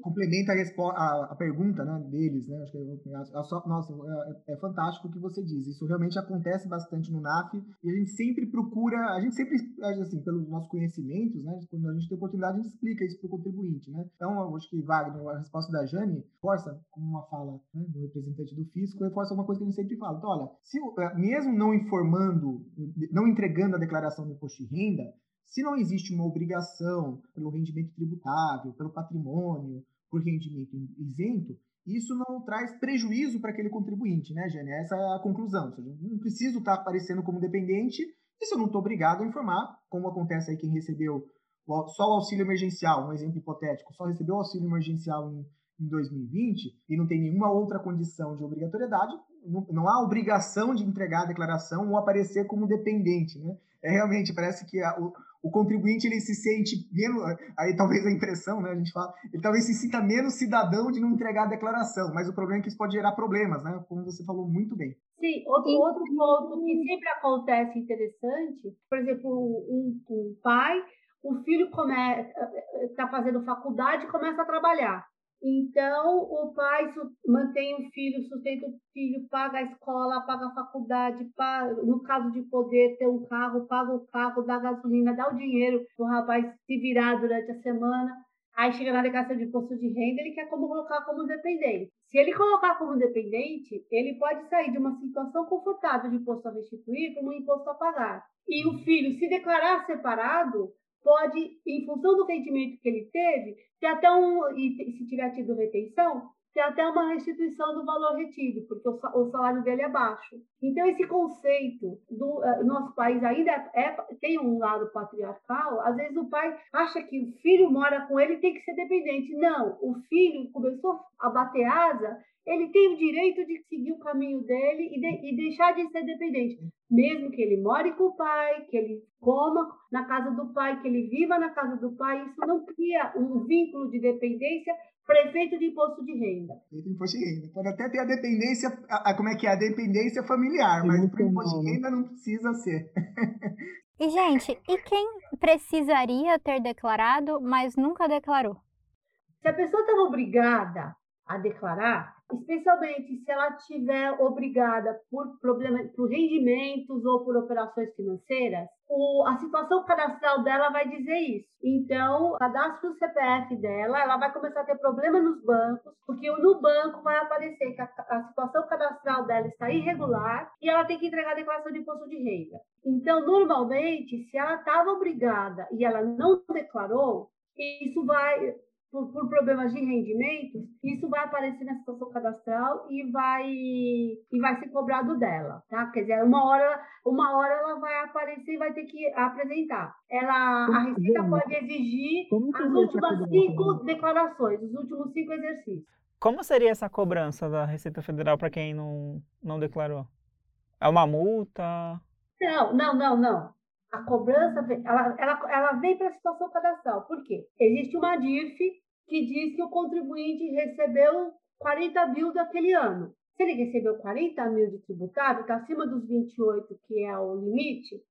complementa a, a, a, pergunta né, deles, né? Acho que a, a, nossa, é, é, fantástico o que você diz. Isso realmente acontece bastante no NAF e a gente sempre procura, a gente sempre, assim, pelos nossos conhecimentos, né? Quando a gente tem oportunidade, a gente explica isso para o contribuinte, né? Então, acho que Wagner, a resposta da Jane, força, como uma fala né, do representante do fisco, reforça uma coisa que a gente sempre fala. Então, olha, se, é, mesmo não informando, não entregando a declaração do imposto de renda, se não existe uma obrigação pelo rendimento tributável, pelo patrimônio, por rendimento isento, isso não traz prejuízo para aquele contribuinte, né, Jane? Essa é a conclusão. Seja, não preciso estar aparecendo como dependente e se eu não estou obrigado a informar, como acontece aí quem recebeu só o auxílio emergencial, um exemplo hipotético, só recebeu o auxílio emergencial em, em 2020 e não tem nenhuma outra condição de obrigatoriedade, não, não, há obrigação de entregar a declaração ou aparecer como dependente, né? É realmente, parece que a, o contribuinte ele se sente menos, aí talvez a impressão, né, a gente fala, ele talvez se sinta menos cidadão de não entregar a declaração, mas o problema é que isso pode gerar problemas, né, como você falou muito bem. Sim, outro, outro ponto que sempre acontece interessante, por exemplo, um, um pai, o filho está fazendo faculdade e começa a trabalhar. Então, o pai mantém o filho, sustenta o filho, paga a escola, paga a faculdade, paga, no caso de poder ter um carro, paga o carro, dá gasolina, dá o dinheiro para o rapaz se virar durante a semana. Aí chega na declaração de imposto de renda, ele quer como colocar como dependente. Se ele colocar como dependente, ele pode sair de uma situação confortável de imposto a restituir para um imposto a pagar. E o filho, se declarar separado, pode, em função do rendimento que ele teve, ter até um, e se tiver tido retenção, ter até uma restituição do valor retido, porque o salário dele é baixo. Então, esse conceito do uh, nosso país ainda é, é, tem um lado patriarcal. Às vezes, o pai acha que o filho mora com ele tem que ser dependente. Não, o filho começou a bater asa ele tem o direito de seguir o caminho dele e, de, e, deixar de ser dependente. Mesmo que ele more com o pai, que ele coma na casa do pai, que ele viva na casa do pai, isso não cria um vínculo de dependência prefeito de imposto de renda. Prefeito de imposto de renda. Pode até ter a dependência, a, a, como é que é? A dependência familiar, mas para o imposto de renda não precisa ser. E, gente, e quem precisaria ter declarado, mas nunca declarou? Se a pessoa estava obrigada a declarar, especialmente se ela tiver obrigada por problemas, por rendimentos ou por operações financeiras, o, a situação cadastral dela vai dizer isso. Então, o cadastro do CPF dela, ela vai começar a ter problema nos bancos, porque no banco vai aparecer que a, a situação cadastral dela está irregular e ela tem que entregar a declaração de imposto de renda. Então, normalmente, se ela estava obrigada e ela não declarou, isso vai por, por, problemas de rendimentos, isso vai aparecer na situação cadastral e vai e vai ser cobrado dela, tá? Quer dizer, uma hora, uma hora ela vai aparecer e vai ter que apresentar. Ela, a Receita pode exigir as últimas cinco declarações, os últimos cinco exercícios. Como seria essa cobrança da Receita Federal para quem não, não declarou? É uma multa? Não, não, não, não. A cobrança ela, ela, ela vem para a situação cadastral. Por quê? Existe uma DIRF que diz que o contribuinte recebeu 40 mil daquele ano. Se ele recebeu 40 mil de tributável, está acima dos 28, que é o limite,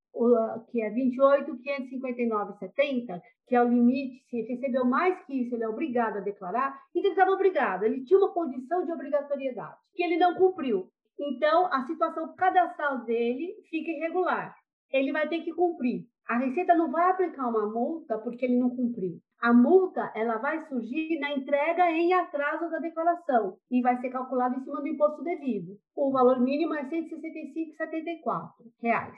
que é 28.559,70, que é o limite, se recebeu mais que isso, ele é obrigado a declarar, então ele estava obrigado, ele tinha uma condição de obrigatoriedade, que ele não cumpriu. Então, a situação cadastral dele fica irregular ele vai ter que cumprir. A Receita não vai aplicar uma multa porque ele não cumpriu. A multa ela vai surgir na entrega em atraso da declaração e vai ser calculada em cima do imposto devido. O valor mínimo é 165,74 reais.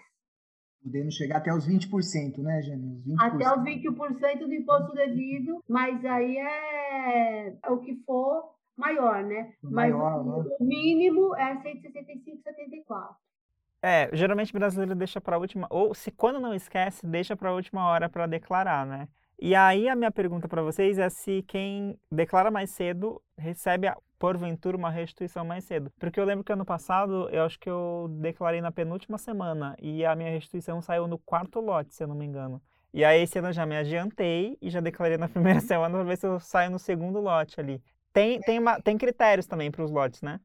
Podendo chegar até os 20%, né, Jane? Os 20%. Até os 20% do imposto devido, mas aí é, o que for maior, né? Maior, mas né? o mínimo é 165,74. É, geralmente brasileiro deixa para a última, ou se quando não esquece, deixa para a última hora para declarar, né? E aí a minha pergunta para vocês é se quem declara mais cedo recebe porventura uma restituição mais cedo. Porque eu lembro que ano passado, eu acho que eu declarei na penúltima semana e a minha restituição saiu no quarto lote, se eu não me engano. E aí esse ano eu já me adiantei e já declarei na primeira semana para ver se eu saio no segundo lote ali. Tem, tem, uma, tem critérios também para os lotes, né?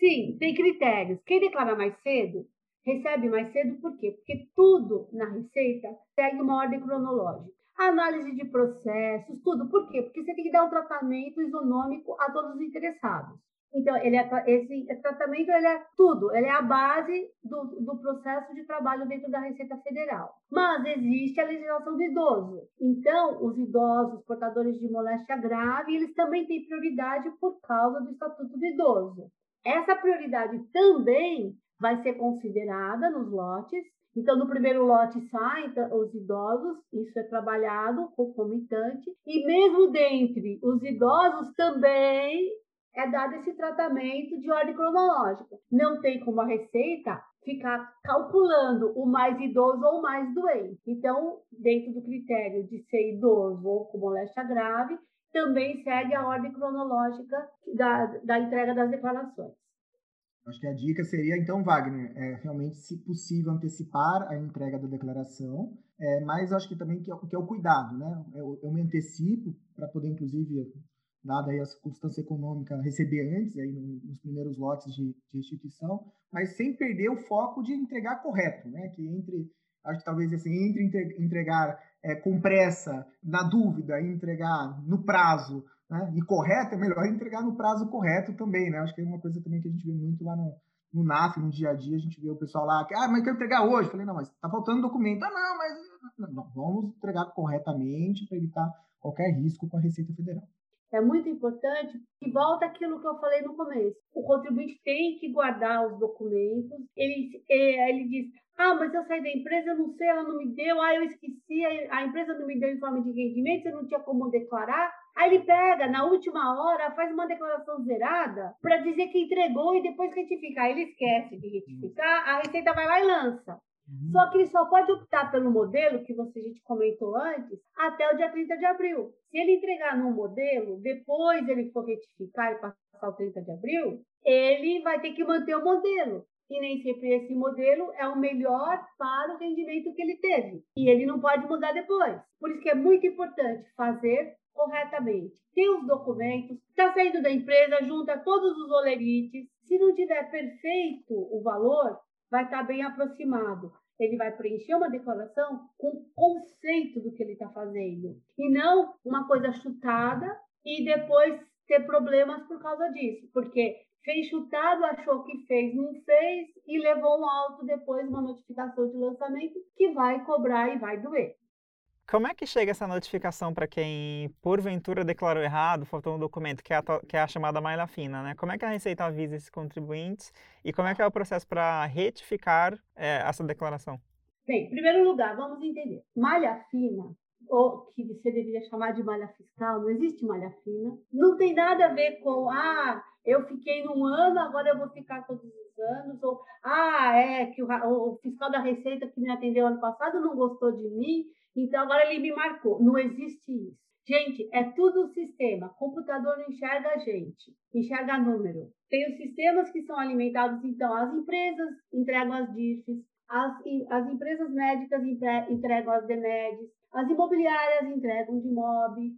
Sim, tem critérios. Quem declara mais cedo, recebe mais cedo, por quê? Porque tudo na receita segue uma ordem cronológica. Análise de processos, tudo. Por quê? Porque você tem que dar um tratamento isonômico a todos os interessados. Então, ele é, esse tratamento ele é tudo, ele é a base do, do processo de trabalho dentro da Receita Federal. Mas existe a legislação do idoso. Então, os idosos portadores de moléstia grave, eles também têm prioridade por causa do Estatuto do Idoso. Essa prioridade também vai ser considerada nos lotes. Então, no primeiro lote saem os idosos, isso é trabalhado concomitante, e mesmo dentre os idosos também é dado esse tratamento de ordem cronológica. Não tem como a receita ficar calculando o mais idoso ou o mais doente. Então, dentro do critério de ser idoso ou com moléstia grave, também segue a ordem cronológica da, da entrega das declarações. Acho que a dica seria, então, Wagner, é, realmente, se possível, antecipar a entrega da declaração, é, mas acho que também que é, que é o cuidado, né? Eu, eu me antecipo para poder, inclusive, dada aí a circunstância econômica, receber antes, aí nos primeiros lotes de, de restituição, mas sem perder o foco de entregar correto, né? Que entre, acho que talvez assim, entre entregar é, com pressa, na dúvida, entregar no prazo né, e correto, é melhor entregar no prazo correto também, né? Acho que é uma coisa também que a gente vê muito lá no, no NAF, no dia a dia, a gente vê o pessoal lá, ah, mas quero entregar hoje. falei, não, mas tá faltando documento. Ah, não, mas não, vamos entregar corretamente para evitar qualquer risco com a Receita Federal. É muito importante e volta aquilo que eu falei no começo. O contribuinte tem que guardar os documentos. Ele, é, ele diz: Ah, mas eu saí da empresa, não sei, ela não me deu, ah, eu esqueci, a empresa não me deu informe de rendimento, eu não tinha como declarar. Aí ele pega, na última hora, faz uma declaração zerada para dizer que entregou e depois retificar. Ele esquece de retificar, a Receita vai lá e lança. Uhum. Só que ele só pode optar pelo modelo que você a gente comentou antes até o dia 30 de abril. Se ele entregar no modelo, depois ele for retificar e passar o 30 de abril, ele vai ter que manter o modelo. E nem sempre esse modelo é o melhor para o rendimento que ele teve. E ele não pode mudar depois. Por isso que é muito importante fazer corretamente. Tem os documentos, está saindo da empresa, junta todos os olerites. Se não tiver perfeito o valor, vai estar bem aproximado ele vai preencher uma declaração com o conceito do que ele está fazendo e não uma coisa chutada e depois ter problemas por causa disso, porque fez chutado, achou que fez, não fez e levou um alto depois uma notificação de lançamento que vai cobrar e vai doer. Como é que chega essa notificação para quem, porventura, declarou errado, faltou um documento, que é, a, que é a chamada malha fina, né? Como é que a Receita avisa esses contribuintes e como é que é o processo para retificar é, essa declaração? Bem, em primeiro lugar, vamos entender. Malha fina, ou que você deveria chamar de malha fiscal, não existe malha fina. Não tem nada a ver com, ah, eu fiquei num ano, agora eu vou ficar todos os anos, ou, ah, é que o, o fiscal da Receita que me atendeu ano passado não gostou de mim, então agora ele me marcou. Não existe isso. Gente, é tudo sistema. Computador não enxerga a gente, enxerga número. Tem os sistemas que são alimentados, então, as empresas entregam as DIFs, as, as empresas médicas entregam as DEMEDs, as imobiliárias entregam DIMOB,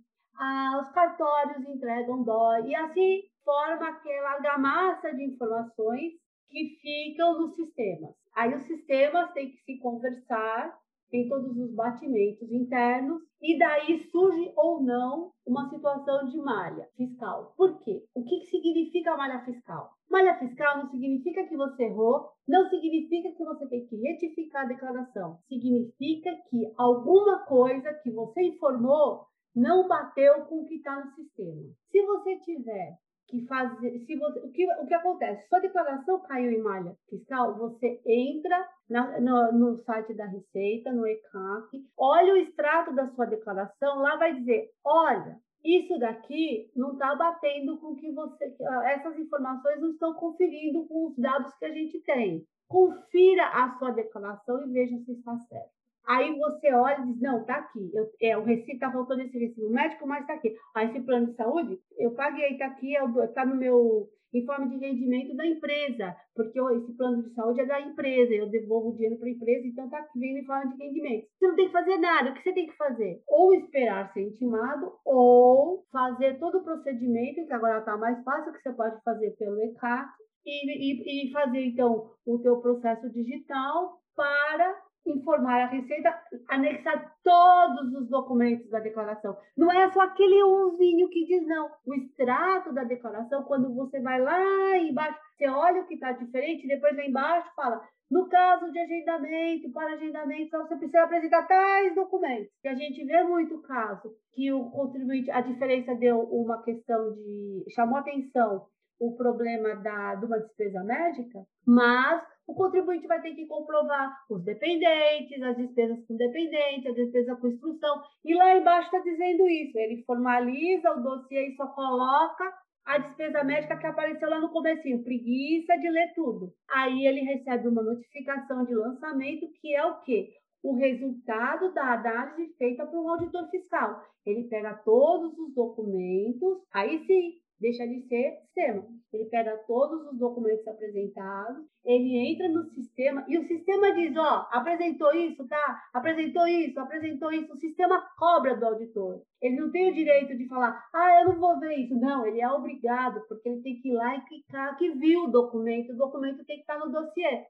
os cartórios entregam DOI, e assim forma aquela argamassa de informações que ficam nos sistemas. Aí os sistemas têm que se conversar tem todos os batimentos internos e daí surge ou não uma situação de malha fiscal. Por quê? O que significa malha fiscal? Malha fiscal não significa que você errou, não significa que você tem que retificar a declaração. Significa que alguma coisa que você informou não bateu com o que está no sistema. Se você tiver que fazer. Se você, o, que, o que acontece? Sua declaração caiu em malha fiscal, você entra na, no, no, site da Receita, no ECAC, olha o extrato da sua declaração, lá vai dizer: olha, isso daqui não está batendo com que você. Essas informações não estão conferindo com os dados que a gente tem. Confira a sua declaração e veja se está certo. Aí você olha e diz, não, tá aqui. Eu, é, o recibo tá faltando esse recibo médico, mas tá aqui. Aí esse plano de saúde, eu paguei, tá aqui, é tá no meu informe de rendimento da empresa, porque esse plano de saúde é da empresa, eu devolvo o dinheiro para a empresa, então tá aqui vem no informe de rendimento. Você não tem que fazer nada, o que você tem que fazer? Ou esperar ser intimado, ou fazer todo o procedimento, que agora está mais fácil, que você pode fazer pelo ECAC, e, e, e fazer, então, o teu processo digital para informar a Receita, anexar todos os documentos da declaração. Não é só aquele umzinho que diz não. O extrato da declaração, quando você vai lá embaixo, você olha o que está diferente, depois lá embaixo fala, no caso de agendamento, para agendamento, você precisa apresentar tais documentos. E a gente vê muito caso que o contribuinte, a diferença deu uma questão de, chamou atenção o problema da, de uma despesa médica, mas o contribuinte vai ter que comprovar os dependentes, as despesas com dependente, a despesa com instrução, e lá embaixo está dizendo isso. Ele formaliza o dossiê e só coloca a despesa médica que apareceu lá no comecinho, preguiça de ler tudo. Aí ele recebe uma notificação de lançamento, que é o quê? O resultado da análise feita por um auditor fiscal. Ele pega todos os documentos, aí sim, deixa de ser sistema. Ele pega todos os documentos apresentados, ele entra no sistema e o sistema diz, ó, apresentou isso, tá? Apresentou isso, apresentou isso. O sistema cobra do auditor. Ele não tem o direito de falar, ah, eu não vou ver isso. Não, ele é obrigado, porque ele tem que ir lá e clicar que viu o documento. O documento tem que estar no dossiê.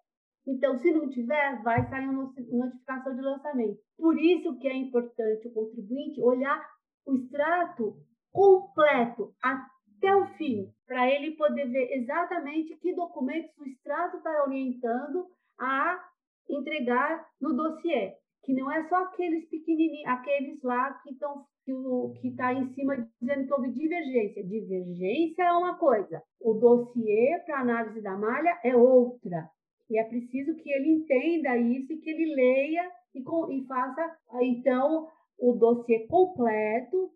Então, se não tiver, vai sair uma notificação de lançamento. Por isso que é importante o contribuinte olhar o extrato completo, até o fim, para ele poder ver exatamente que documentos o extrato está orientando a entregar no dossiê, que não é só aqueles pequenininhos, aqueles lá que estão que está em cima dizendo que houve divergência. Divergência é uma coisa, o dossiê para análise da malha é outra. E é preciso que ele entenda isso e que ele leia e, e faça, então, o dossiê completo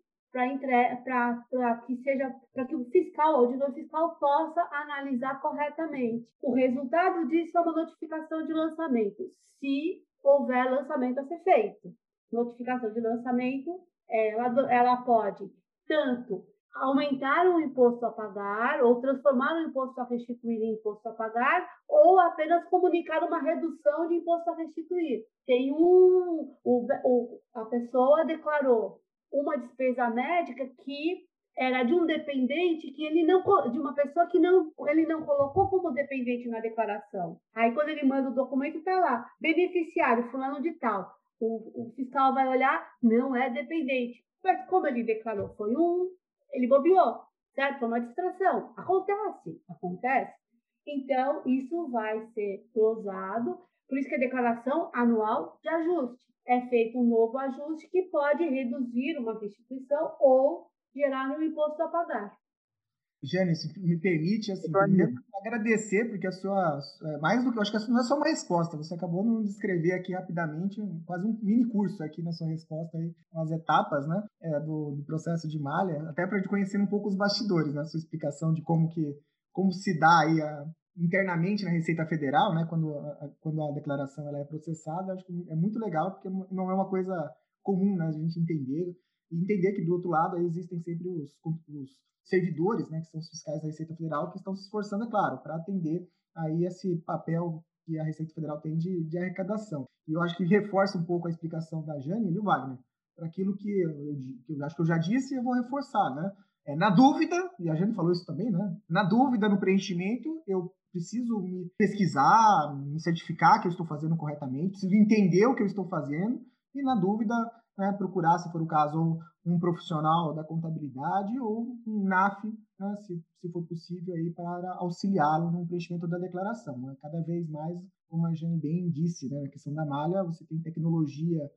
para que seja para que o fiscal, o auditor fiscal possa analisar corretamente. O resultado disso é uma notificação de lançamento, se houver lançamento a ser feito. Notificação de lançamento, ela, ela pode tanto aumentar o imposto a pagar ou transformar o imposto a restituir em imposto a pagar ou apenas comunicar uma redução de imposto a restituir. Tem um, o, o, a pessoa declarou uma despesa médica que era de um dependente que ele não de uma pessoa que não ele não colocou como dependente na declaração. Aí quando ele manda o documento está lá beneficiário fulano de tal. O, o fiscal vai olhar não é dependente. Mas como ele declarou foi um ele bobeou, certo? Foi uma distração. Acontece, acontece. Então isso vai ser glosado. Por isso que a declaração anual de ajuste é feito um novo ajuste que pode reduzir uma restituição ou gerar um imposto a pagar. Janice, me permite assim, agradecer, porque a sua, é, mais do que, eu acho que não é só uma resposta, você acabou de descrever aqui rapidamente, quase um mini curso aqui na sua resposta, aí, com as etapas né, é, do, do, processo de malha, até para conhecer um pouco os bastidores, né, a sua explicação de como que como se dá aí a, internamente na Receita Federal, né, quando a, quando a declaração ela é processada, acho que é muito legal, porque não é uma coisa comum né, a gente entender, e entender que do outro lado existem sempre os, os servidores, né, que são os fiscais da Receita Federal, que estão se esforçando, é claro, para atender aí esse papel que a Receita Federal tem de, de arrecadação. E eu acho que reforça um pouco a explicação da Jane e o Wagner, para aquilo que eu, que eu acho que eu já disse e eu vou reforçar, né? É, na dúvida, e a Jane falou isso também, né? Na dúvida, no preenchimento, eu preciso me pesquisar, me certificar que eu estou fazendo corretamente, preciso entender o que eu estou fazendo e, na dúvida, né, procurar, se for o caso, um profissional da contabilidade ou um NAF, né, se, se for possível, aí, para auxiliá-lo no preenchimento da declaração. Né? Cada vez mais, como a Jane bem disse, né, na questão da malha, você tem tecnologia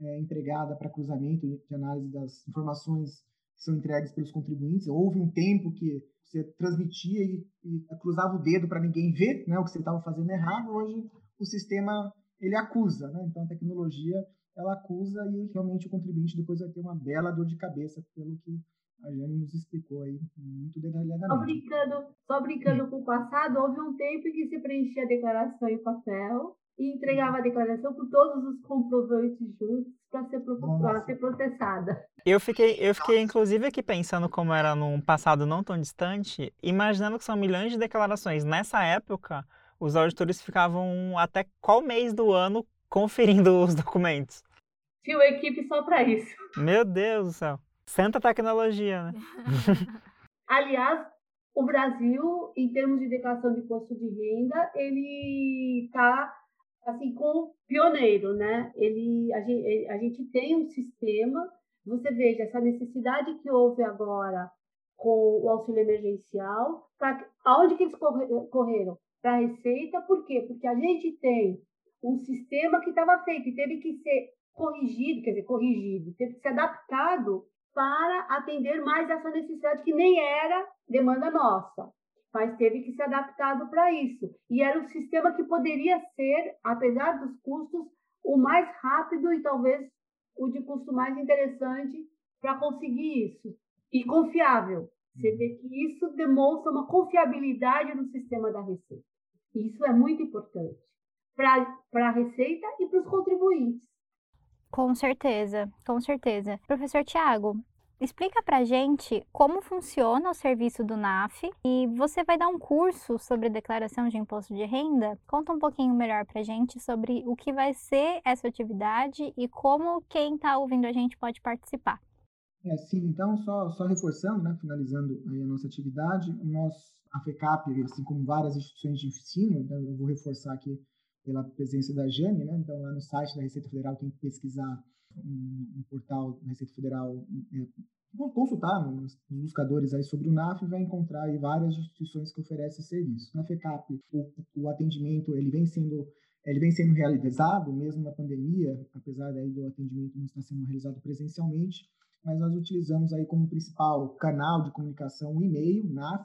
é, empregada para cruzamento de análise das informações que são entregues pelos contribuintes. Houve um tempo que você transmitia e, e cruzava o dedo para ninguém ver né, o que você estava fazendo errado. Hoje o sistema ele acusa, né? então a tecnologia ela acusa e realmente o contribuinte depois vai ter uma bela dor de cabeça pelo que a Jane nos explicou aí muito detalhadamente. Só brincando, só brincando com o passado, houve um tempo que se preenchia a declaração em papel e entregava a declaração com todos os comprovantes juntos para ser, ser processada. Eu fiquei, eu fiquei inclusive aqui pensando como era num passado não tão distante, imaginando que são milhões de declarações. Nessa época, os auditores ficavam até qual mês do ano conferindo os documentos? Tinha uma equipe só para isso. Meu Deus do céu. Santa tecnologia, né? Aliás, o Brasil, em termos de declaração de imposto de renda, ele está assim com pioneiro, né? Ele a gente, a gente tem um sistema. Você veja essa necessidade que houve agora com o auxílio emergencial, para aonde que eles correram? Para a Receita, por quê? Porque a gente tem um sistema que estava feito e teve que ser corrigido, quer dizer, corrigido, teve que ser adaptado para atender mais essa necessidade que nem era demanda nossa mas teve que ser adaptado para isso. E era um sistema que poderia ser, apesar dos custos, o mais rápido e talvez o de custo mais interessante para conseguir isso. E confiável. Você vê que isso demonstra uma confiabilidade no sistema da Receita. Isso é muito importante para a Receita e para os contribuintes. Com certeza, com certeza. Professor Tiago, Explica pra gente como funciona o serviço do NAF e você vai dar um curso sobre declaração de imposto de renda. Conta um pouquinho melhor pra gente sobre o que vai ser essa atividade e como quem está ouvindo a gente pode participar. É, sim, então, só, só reforçando, né, finalizando a nossa atividade, nós, a FECAP, assim como várias instituições de ensino, né, eu vou reforçar aqui pela presença da Jane, né, então lá no site da Receita Federal tem que pesquisar um, um portal da Receita Federal, é, consultar nos, buscadores aí sobre o NAF vai encontrar aí várias instituições que oferecem serviço. Na FECAP, o, o atendimento ele vem sendo ele vem sendo realizado mesmo na pandemia, apesar daí do atendimento não estar sendo realizado presencialmente, mas nós utilizamos aí como principal canal de comunicação o e-mail, naf,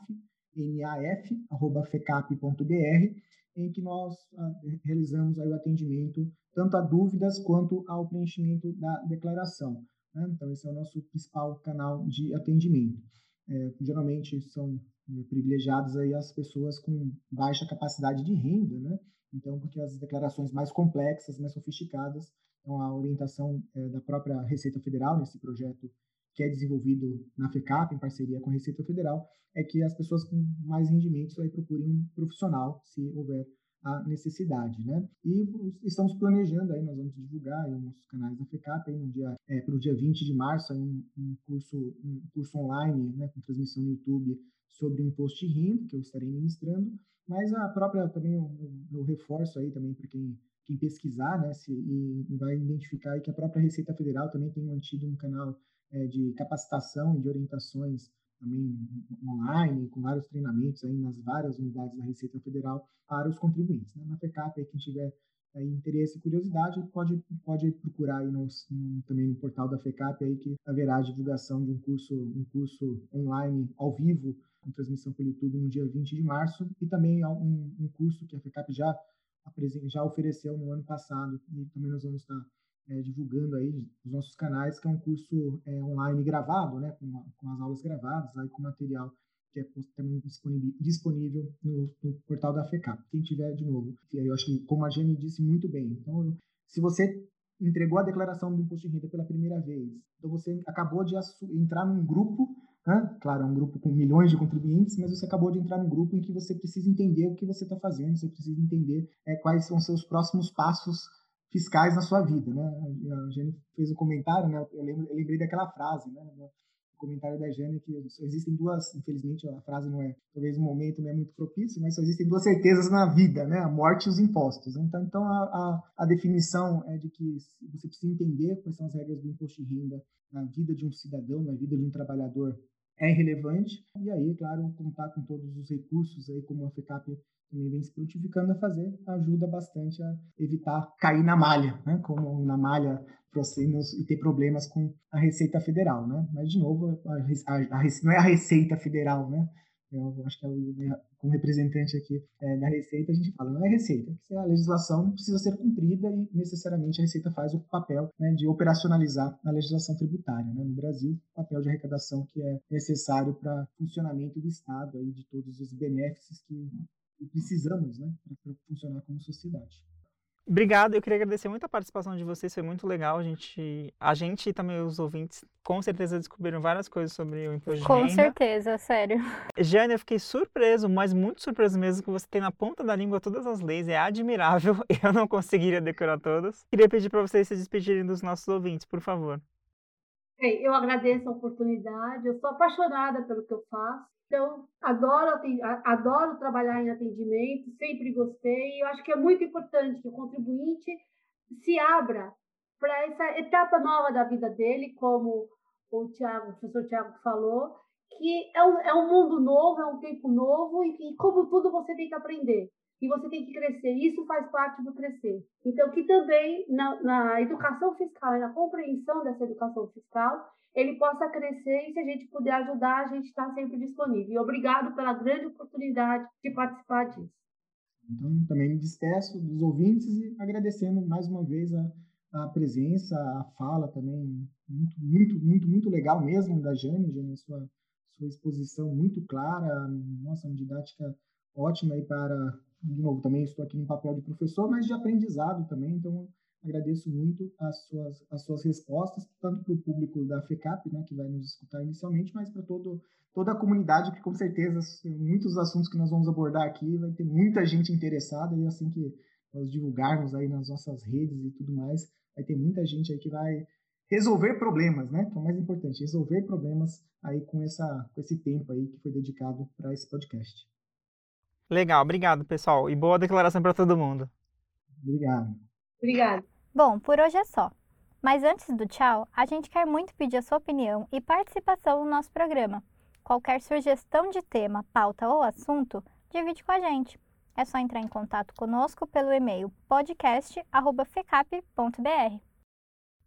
naf@fecap.br, em que nós ah, realizamos o atendimento tanto a dúvidas quanto ao preenchimento da declaração. Né? Então, esse é o nosso principal canal de atendimento. É, geralmente são né, privilegiadas aí as pessoas com baixa capacidade de renda, né? Então, porque as declarações mais complexas, mais sofisticadas, então a orientação é, da própria Receita Federal nesse projeto que é desenvolvido na FECAP em parceria com a Receita Federal é que as pessoas com mais rendimentos aí procurem um profissional se houver a necessidade, né? E estamos planejando aí, nós vamos divulgar aí nos canais da FECAP aí no dia, é, para o dia 20 de março, aí um, um, curso, um curso online, né, com transmissão no YouTube sobre imposto de renda, que eu estarei ministrando, mas a própria também eu, reforço aí também para quem quem pesquisar, né, se, e vai identificar que a própria Receita Federal também tem mantido um canal é, de capacitação e de orientações também online, com vários treinamentos aí nas várias unidades da Receita Federal para os contribuintes. Né? Na FECAP, aí, quem tiver aí, interesse e curiosidade, pode, pode procurar aí no, também no portal da FECAP aí que haverá a divulgação de um curso, um curso online ao vivo, com transmissão pelo YouTube no dia 20 de março, e também um, um curso que a FECAP já, já ofereceu no ano passado, e também nós vamos estar é, divulgando aí nos nossos canais, que é um curso é, online gravado, né, com, com, as aulas gravadas, aí com material que é também disponível, no, no, portal da FECAP. Quem tiver, de novo, eu acho que, como a Jane disse muito bem, então, se você entregou a declaração do imposto de renda pela primeira vez, então você acabou de entrar num grupo, né? claro, é um grupo com milhões de contribuintes, mas você acabou de entrar num grupo em que você precisa entender o que você está fazendo, você precisa entender é, quais são seus próximos passos fiscais na sua vida, né? A Jane fez um comentário, né? Eu, lembro, eu lembrei daquela frase, né? O comentário da Jane que existem duas, infelizmente a frase não é, talvez o momento não é muito propício, mas só existem duas certezas na vida, né? A morte e os impostos. Então, então a, a, a definição é de que você precisa entender quais são as regras do imposto de renda na vida de um cidadão, na vida de um trabalhador é relevante. E aí, claro, contar com todos os recursos aí, como a FECAP também vem se prontificando a fazer, ajuda bastante a evitar cair na malha, né? como na malha e ter problemas com a Receita Federal, né? Mas, de novo, a, a, a, não é a Receita Federal, né? Eu acho que é o, como representante aqui é, da Receita, a gente fala, não é Receita, a legislação precisa ser cumprida e necessariamente a Receita faz o papel né, de operacionalizar a legislação tributária. Né? No Brasil, o papel de arrecadação que é necessário para funcionamento do Estado, aí, de todos os benefícios que precisamos né, para funcionar como sociedade. Obrigado, eu queria agradecer muito a participação de vocês, foi muito legal. A gente, a gente e também os ouvintes com certeza descobriram várias coisas sobre o imposto de com renda. Com certeza, sério. Jane, eu fiquei surpreso, mas muito surpreso mesmo, que você tem na ponta da língua todas as leis, é admirável. Eu não conseguiria decorar todas. Queria pedir para vocês se despedirem dos nossos ouvintes, por favor. Eu agradeço a oportunidade, eu sou apaixonada pelo que eu faço. Então, adoro, adoro trabalhar em atendimento, sempre gostei. Eu acho que é muito importante que o contribuinte se abra para essa etapa nova da vida dele, como o, Thiago, o professor Tiago falou, que é um, é um mundo novo, é um tempo novo, e, e como tudo você tem que aprender e você tem que crescer. Isso faz parte do crescer. Então, que também na, na, educação fiscal e na compreensão dessa educação fiscal, ele possa crescer e se a gente puder ajudar, a gente está sempre disponível. E obrigado pela grande oportunidade de participar disso. Então, também me despeço dos ouvintes e agradecendo mais uma vez a, a presença, a fala também muito, muito, muito, muito legal mesmo da Jane, Jane, sua, sua exposição muito clara, nossa, uma didática ótima aí para, de novo, também estou aqui no papel de professor, mas de aprendizado também, então agradeço muito as suas, as suas respostas, tanto para o público da FECAP, né, que vai nos escutar inicialmente, mas para todo, toda a comunidade, que com certeza muitos assuntos que nós vamos abordar aqui vai ter muita gente interessada e assim que nós divulgarmos aí nas nossas redes e tudo mais, vai ter muita gente aí que vai resolver problemas, né? Que é o mais importante, resolver problemas aí com, essa, com esse tempo aí que foi dedicado para esse podcast. Legal, obrigado, pessoal. E boa declaração para todo mundo. Obrigado. Obrigado. Bom, por hoje é só. Mas antes do tchau, a gente quer muito pedir a sua opinião e participação no nosso programa. Qualquer sugestão de tema, pauta ou assunto, divide com a gente. É só entrar em contato conosco pelo e-mail podcast.fecap.br.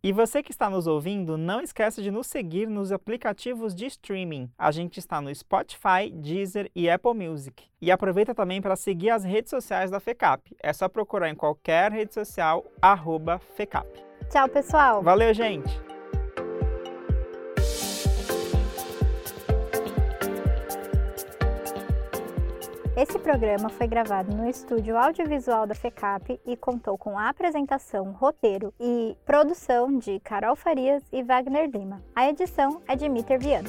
E você que está nos ouvindo, não esqueça de nos seguir nos aplicativos de streaming. A gente está no Spotify, Deezer e Apple Music. E aproveita também para seguir as redes sociais da FECAP. É só procurar em qualquer rede social, arroba FECAP. Tchau, pessoal! Valeu, gente! Esse programa foi gravado no estúdio audiovisual da FECAP e contou com a apresentação, roteiro e produção de Carol Farias e Wagner Lima. A edição é de Mitter Viana.